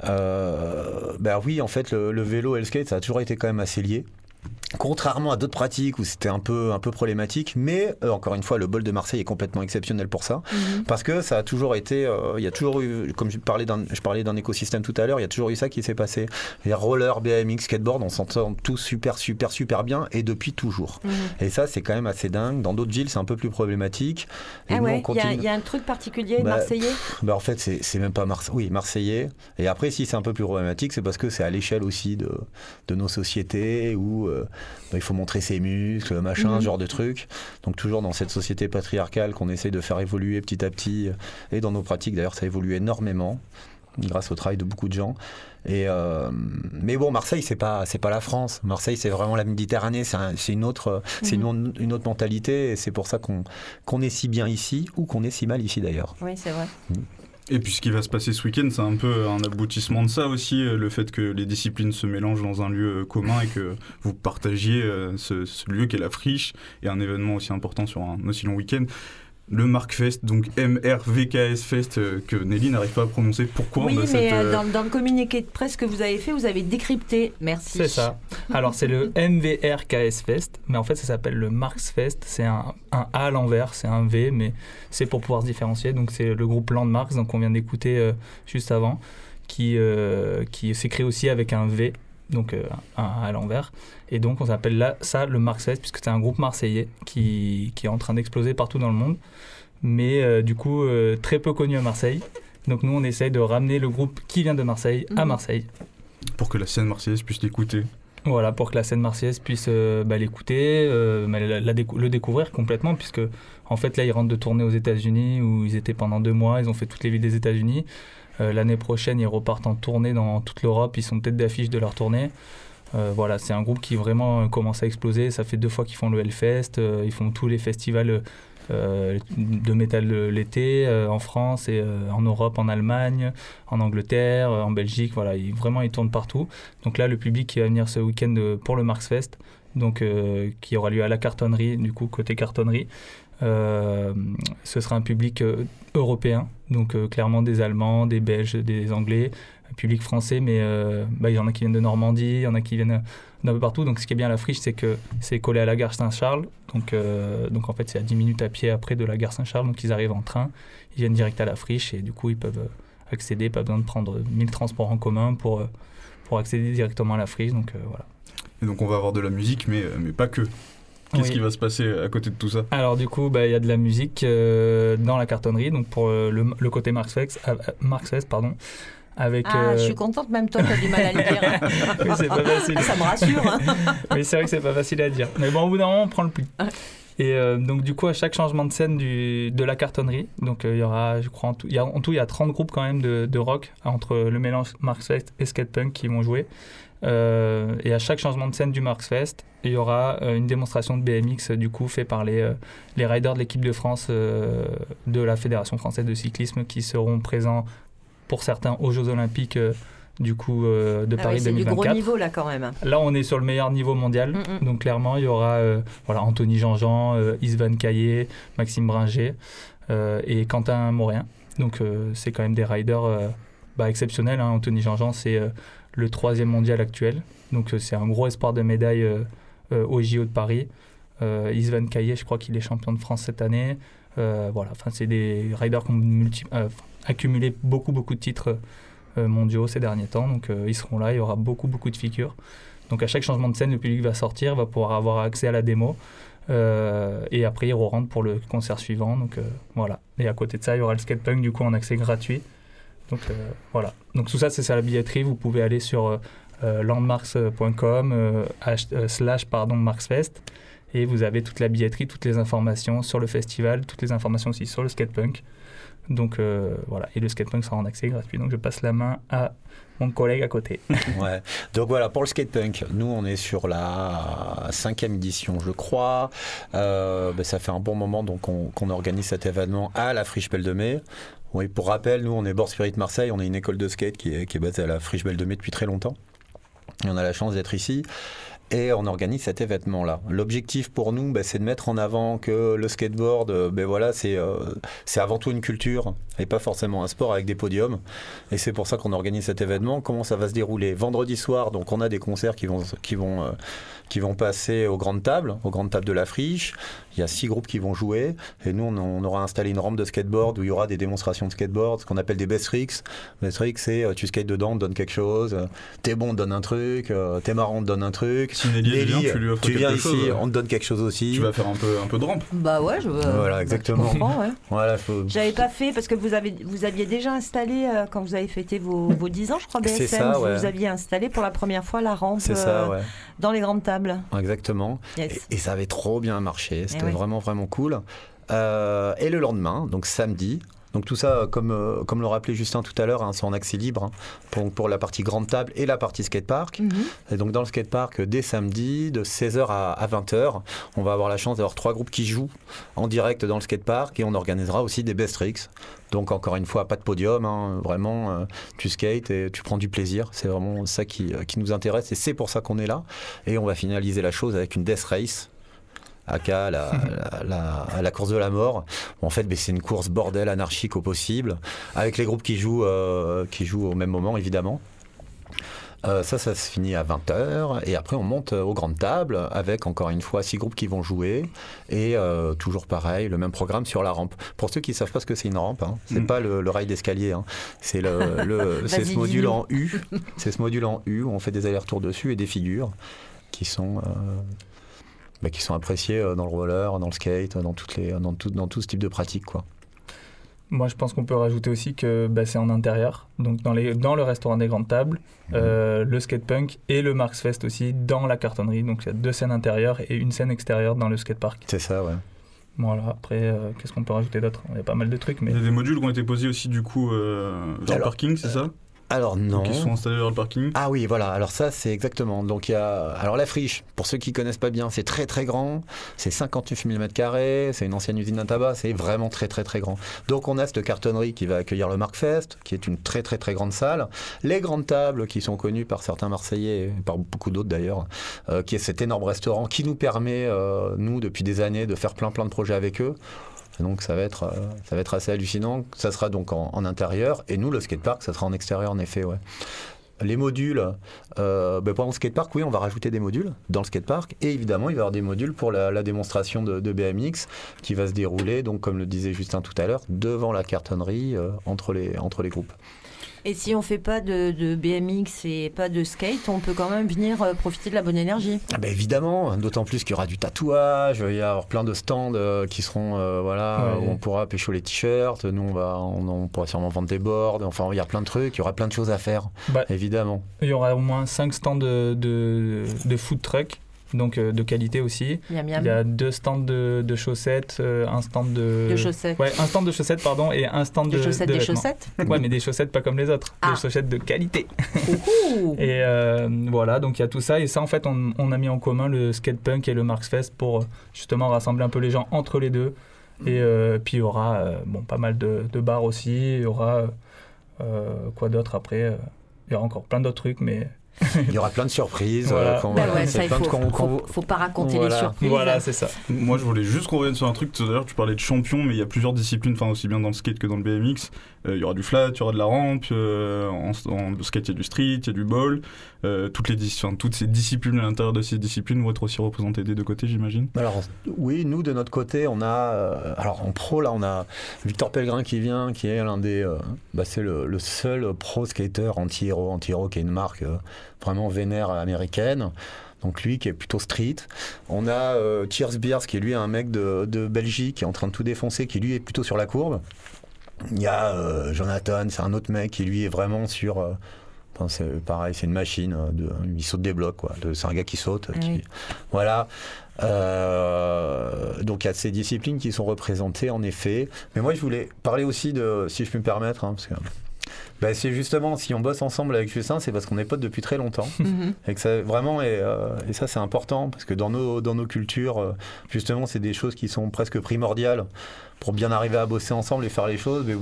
Bah oui, en fait, le, le vélo et le skate, ça a toujours été quand même assez lié. Contrairement à d'autres pratiques où c'était un peu, un peu problématique, mais euh, encore une fois, le bol de Marseille est complètement exceptionnel pour ça, Mhm. parce que ça a toujours été, euh, il y a toujours eu, comme je parlais d'un, je parlais d'un écosystème tout à l'heure, il y a toujours eu ça qui s'est passé. Les rollers, BMX, skateboard, on s'entend tous super, super, super bien, et depuis toujours. Mhm. Et ça, c'est quand même assez dingue. Dans d'autres villes, c'est un peu plus problématique. Et Ah ouais, il y, a- continue. il y a un truc particulier, Bah, marseillais? Bah en fait, c'est c'est même pas Marseille. Oui, Marseillais. Et après, si c'est un peu plus problématique, c'est parce que c'est à l'échelle aussi de, de nos sociétés où euh, il faut montrer ses muscles, machin, Mhm. ce genre de trucs. Donc, toujours dans cette société patriarcale qu'on essaye de faire évoluer petit à petit. Et dans nos pratiques, d'ailleurs, ça évolue énormément grâce au travail de beaucoup de gens. Et euh, mais bon, Marseille, c'est pas c'est pas la France. Marseille, c'est vraiment la Méditerranée. C'est un- c'est une autre c'est une, une autre mentalité. Et c'est pour ça qu'on qu'on est si bien ici ou qu'on est si mal ici d'ailleurs. Oui, c'est vrai. Et puis ce qui va se passer ce week-end, c'est un peu un aboutissement de ça aussi, euh, le fait que les disciplines se mélangent dans un lieu euh, commun et que (laughs) vous partagiez euh, ce, ce lieu qui est la friche et un événement aussi important sur un aussi long week-end. Le Markfest, donc MRVKS Fest, euh, que Nelly n'arrive pas à prononcer. Pourquoi oui, on a mais cette, euh, euh, dans, dans le communiqué de presse que vous avez fait, vous avez décrypté. Merci. C'est ça. Alors, c'est le (laughs) MVR KS Fest, mais en fait, ça s'appelle le Marx Fest. C'est un, un A à l'envers, c'est un V, mais c'est pour pouvoir se différencier. Donc, c'est le groupe Landmarks, donc on vient d'écouter euh, juste avant, qui, euh, qui s'écrit aussi avec un V, donc euh, un A à l'envers. Et donc, on s'appelle là, ça le Fest, puisque c'est un groupe marseillais qui, qui est en train d'exploser partout dans le monde, mais euh, du coup, euh, très peu connu à Marseille. Donc, nous, on essaye de ramener le groupe qui vient de Marseille à Mhm. Marseille. pour que la scène marseillaise puisse l'écouter. Voilà, pour que la scène marseillaise puisse euh, bah, l'écouter, euh, mais la- la décou- le découvrir complètement, puisque en fait là ils rentrent de tournée aux États-Unis où ils étaient pendant deux mois, ils ont fait toutes les villes des États-Unis. Euh, L'année prochaine ils repartent en tournée dans toute l'Europe, ils sont tête d'affiche de leur tournée. Euh, voilà, c'est un groupe qui vraiment euh, commence à exploser. Ça fait deux fois qu'ils font le Hellfest, euh, ils font tous les festivals de métal l'été en France et en Europe, en Allemagne, en Angleterre, en Belgique. Voilà, ils, vraiment ils tournent partout. Donc là, le public qui va venir ce week-end pour le Marxfest, donc qui aura lieu à la cartonnerie, du coup côté cartonnerie. ce sera un public européen, donc clairement des Allemands, des Belges, des Anglais, public français, mais euh, bah, il y en a qui viennent de Normandie, il y en a qui viennent d'un peu partout. Donc ce qui est bien à la friche, c'est que c'est collé à la gare Saint-Charles. Donc, euh, donc en fait, c'est à 10 minutes à pied après de la gare Saint-Charles. Donc ils arrivent en train, ils viennent direct à la friche et du coup ils peuvent euh, accéder, pas besoin de prendre 1000 transports en commun pour, euh, pour accéder directement à la friche. Donc euh, voilà. Et donc on va avoir de la musique, mais, euh, mais pas que. Qu'est-ce Oui. qui va se passer à côté de tout ça? Alors du coup, bah, il y a de la musique euh, dans la cartonnerie, donc pour euh, le, le côté euh, euh, Marxfest, pardon, avec... Ah, euh, je suis contente, même toi, tu as du mal à le dire. (laughs) Oui, c'est pas facile. Ça me rassure. hein. (laughs) Oui, c'est vrai que c'est pas facile à dire. Mais bon, au bout d'un moment, on prend le pli. Et euh, donc, du coup, à chaque changement de scène du, de la cartonnerie, donc euh, il y aura, je crois, en tout, il y a, en tout, il y a 30 groupes quand même de, de rock entre le mélange Marxfest et Skatepunk qui vont jouer. Euh, et à chaque changement de scène du Marxfest, il y aura euh, une démonstration de BMX, euh, du coup, fait par les, euh, les riders de l'équipe de France euh, de la Fédération française de cyclisme qui seront présents pour certains aux Jeux Olympiques, euh, du coup, euh, de Ah Paris oui, c'est du 2024. gros niveau, là, quand même. Là, on est sur le meilleur niveau mondial. Mm, mm. Donc, clairement, il y aura euh, voilà, Anthony Jean-Jean, euh, Isvan Caillé, Maxime Bringer et Quentin Morin. Donc, c'est quand même des riders bah, exceptionnels. hein. Anthony Jean-Jean, c'est le troisième mondial actuel. Donc, c'est un gros espoir de médaille au JO de Paris. Isvan Caillé, je crois qu'il est champion de France cette année. Voilà, enfin, c'est des riders qui ont multi- accumulé beaucoup, beaucoup de titres euh, mondiaux ces derniers temps. Donc, euh, ils seront là. Il y aura beaucoup, beaucoup de figures. Donc à chaque changement de scène, le public va sortir, va pouvoir avoir accès à la démo. Euh, et après, il rentre pour le concert suivant. Donc voilà. Et à côté de ça, il y aura le skatepunk du coup en accès gratuit. Donc voilà. Donc tout ça, c'est ça la billetterie. Vous pouvez aller sur landmarks.com slash pardon Marksfest et vous avez toute la billetterie, toutes les informations sur le festival, toutes les informations aussi sur le skatepunk. Donc euh, voilà, et le skatepunk sera en accès gratuit. Donc je passe la main à mon collègue à côté. (laughs) ouais. Donc voilà, pour le skatepunk, nous on est sur la cinquième édition, je crois. Euh, ben, ça fait un bon moment qu'on organise cet événement à la Friche Belle de Mai. Oui, pour rappel, nous on est Board Spirit Marseille, on est une école de skate qui est, qui est basée à la Friche Belle de Mai depuis très longtemps. Et on a la chance d'être ici et on organise cet événement-là. L'objectif pour nous, ben, c'est de mettre en avant que le skateboard, ben voilà, c'est euh, avant tout une culture et pas forcément un sport avec des podiums. Et c'est pour ça qu'on organise cet événement. Comment ça va se dérouler Vendredi soir, donc on a des concerts qui vont qui vont euh, qui vont passer aux grandes tables, aux grandes tables de la friche. Il y a six groupes qui vont jouer. Et nous, on, aura installé une rampe de skateboard où il y aura des démonstrations de skateboard, ce qu'on appelle des best tricks. Best tricks, c'est tu skates dedans, on te donne quelque chose. T'es bon, on te donne un truc. T'es marrant, on te donne un truc. Si Nelly, Nelly vient, tu lui offres tu viens quelque ici, chose. on te donne quelque chose aussi. Tu vas faire un peu, un peu de rampe. Bah ouais, je Voilà, exactement. je comprends, ouais. Voilà, faut... J'avais pas fait parce que vous, avez, vous aviez déjà installé, euh, quand vous avez fêté vos, vos 10 ans, je crois, BSM, C'est ça, ouais. vous aviez installé pour la première fois la rampe C'est ça, euh, ouais. dans les grandes tables. Exactement. Yes. Et, et ça avait trop bien marché. C'était oui. vraiment, vraiment cool. Euh, et le lendemain, donc samedi, donc tout ça, comme, euh, comme le rappelait Justin tout à l'heure, hein, c'est en accès libre hein, pour, pour la partie grande table et la partie skatepark. Mhm. Et donc dans le skatepark, dès samedi, de 16h à, à 20h, on va avoir la chance d'avoir trois groupes qui jouent en direct dans le skatepark et on organisera aussi des best tricks. Donc encore une fois, pas de podium, hein, vraiment, euh, tu skates et tu prends du plaisir. C'est vraiment ça qui, euh, qui nous intéresse et c'est pour ça qu'on est là. Et on va finaliser la chose avec une death race. Aka la, la, la, la course de la mort. En fait, ben, c'est une course bordel anarchique au possible, avec les groupes qui jouent, euh, qui jouent au même moment, évidemment. Euh, ça, ça se finit à 20h et après on monte aux grandes tables avec encore une fois six groupes qui vont jouer et euh, toujours pareil, le même programme sur la rampe. Pour ceux qui ne savent pas ce que c'est une rampe, hein, c'est Mm. pas le, le rail d'escalier, hein. c'est le, (laughs) ce module en U, (laughs) c'est ce module en U où on fait des allers-retours dessus et des figures qui sont euh, bah, qui sont appréciées euh, dans le roller, dans le skate, dans toutes les dans tout, dans tout ce type de pratique quoi. Moi, je pense qu'on peut rajouter aussi que bah, c'est en intérieur, donc dans, les, dans le restaurant des grandes tables, euh, le skatepunk et le Marx Fest aussi dans la cartonnerie. Donc il y a deux scènes intérieures et une scène extérieure dans le skatepark. C'est ça, ouais. Voilà, après, euh, qu'est-ce qu'on peut rajouter d'autre? Il y a pas mal de trucs, mais Il y a des modules qui ont été posés aussi du coup euh, vers le parking, c'est ça? Alors non. Ils sont installés vers le parking. Ah oui, voilà. Alors ça, c'est exactement. Donc il y a. Alors la friche, pour ceux qui connaissent pas bien, c'est très très grand. C'est 59 mm carrés. C'est une ancienne usine à tabac. C'est vraiment très très très grand. Donc on a cette cartonnerie qui va accueillir le Markfest, qui est une très très très grande salle. Les grandes tables qui sont connues par certains Marseillais et par beaucoup d'autres d'ailleurs, euh, qui est cet énorme restaurant qui nous permet, euh, nous, depuis des années, de faire plein plein de projets avec eux. Et donc ça va être, euh, ça va être assez hallucinant. Ça sera donc en, intérieur et nous le skatepark, ça sera en extérieur en effet, ouais. Les modules, euh, ben, pendant le skatepark, oui, on va rajouter des modules dans le skatepark et évidemment il va y avoir des modules pour la, démonstration de, de BMX qui va se dérouler, donc comme le disait Justin tout à l'heure, devant la cartonnerie euh, entre, les, entre les groupes. Et si on fait pas de, de BMX et pas de skate, on peut quand même venir euh, profiter de la bonne énergie. Ah ben évidemment, d'autant plus qu'il y aura du tatouage, il y avoir plein de stands euh, qui seront euh, voilà Ouais. où on pourra pécho les t-shirts, nous on va on, on pourra sûrement vendre des boards, enfin il y a plein de trucs, il y aura plein de choses à faire, Bah, évidemment. il y aura au moins 5 stands de, de, de food truck, donc euh, de qualité aussi. Miam Il y a deux stands de, de chaussettes, euh, un stand de... De chaussettes. Ouais, un stand de chaussettes, pardon, et un stand de, Des chaussettes, de des chaussettes. Ouais, mais des chaussettes pas comme les autres, Ah. des chaussettes de qualité. (laughs) Et euh, voilà, donc il y a tout ça. Et ça, en fait, on, on a mis en commun le skatepunk et le Marxfest pour justement rassembler un peu les gens entre les deux. Et euh, puis il y aura bon, pas mal de, de bars aussi. Il y aura quoi d'autre après Il y aura encore plein d'autres trucs, mais Il y aura plein de surprises. Voilà. euh, Bah ouais, ça, il faut, faut, faut pas raconter Voilà. les surprises. voilà, c'est ça. Moi, je voulais juste qu'on revienne sur un truc. Tout à l'heure, tu parlais de champion, mais il y a plusieurs disciplines, enfin aussi bien dans le skate que dans le BMX. Euh, Il y aura du flat, il y aura de la rampe. euh, en, en skate, il y a du street, il y a du ball. Euh, toutes, les, enfin, toutes ces disciplines à l'intérieur de ces disciplines vont être aussi représentées des deux côtés, j'imagine. Alors oui, nous de notre côté, on a euh, alors en pro là, on a Victor Pellegrin qui vient, qui est l'un des, euh, bah, c'est le, le seul pro skater anti-hero, anti-hero qui est une marque euh, vraiment vénère américaine. Donc lui qui est plutôt street. On a euh, Cheers Beers qui est lui un mec de, de Belgique qui est en train de tout défoncer, qui lui est plutôt sur la courbe. Il y a euh, Jonathan, c'est un autre mec qui lui est vraiment sur euh, c'est pareil, c'est une machine. De, il saute des blocs, quoi. C'est un gars qui saute. Ah qui- oui. Voilà. Euh, donc il y a ces disciplines qui sont représentées en effet. Mais moi je voulais parler aussi de, si je peux me permettre, hein, parce que bah, c'est justement si on bosse ensemble avec Justin, c'est parce qu'on est potes depuis très longtemps (laughs) Mhm. et que ça vraiment et, euh, et ça c'est important parce que dans nos dans nos cultures euh, justement c'est des choses qui sont presque primordiales pour bien arriver à bosser ensemble et faire les choses. Mais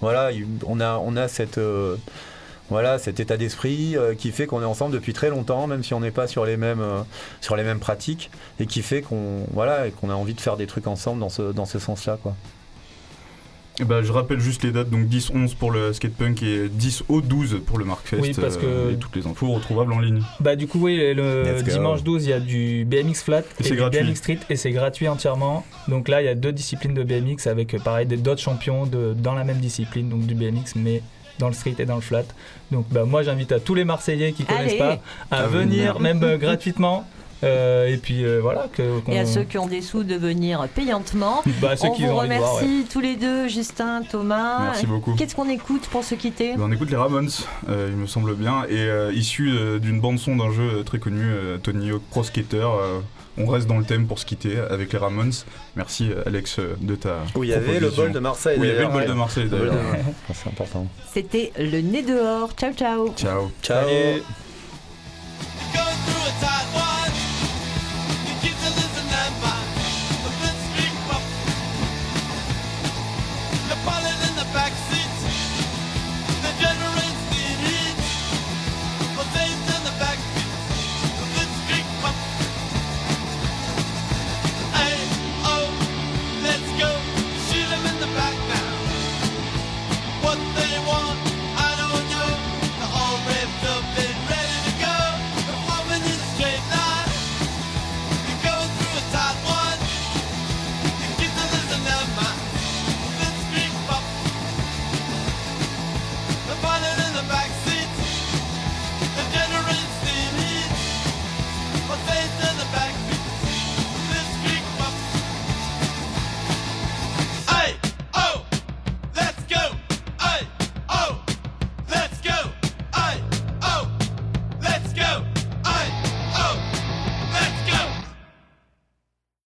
voilà, il- on a on a cette euh, voilà, cet état d'esprit euh, qui fait qu'on est ensemble depuis très longtemps, même si on n'est pas sur les mêmes, euh, sur les mêmes pratiques, et qui fait qu'on voilà, et qu'on a envie de faire des trucs ensemble dans ce, dans ce sens-là. Quoi. Eh ben, je rappelle juste les dates, donc 10-11 pour le skatepunk et 10 au 12 pour le Markfest. Oui, parce euh, que- et toutes les infos retrouvables en ligne. Bah du coup oui, le dimanche 12 il y a du BMX flat Et du gratuit. BMX street et c'est gratuit entièrement. Donc là il y a deux disciplines de BMX avec euh, pareil des- d'autres champions de, dans la même discipline, donc du BMX mais dans le street et dans le flat. Donc bah, moi j'invite à tous les Marseillais qui connaissent Allez. pas à À venir venir. même euh, gratuitement. (laughs) Euh, et puis euh, voilà que Et à ceux qui ont des sous de venir payantement. (laughs) bah, ceux On qui vous voir. remercie ouais. tous les deux, Justin, Thomas. Merci beaucoup. Qu'est-ce qu'on écoute pour se quitter? Ben, on écoute les Ramones, euh, il me semble bien, et euh, issu euh, d'une bande-son d'un jeu très connu, euh, Tony Hawk Pro Skater. euh, on reste dans le thème pour se quitter avec les Ramones. Merci Alex de ta. Où il y avait le bol de Marseille. Où il y avait le bol de. Marseille d'ailleurs. C'est important. C'était le nez dehors. Ciao, ciao. Ciao. Ciao.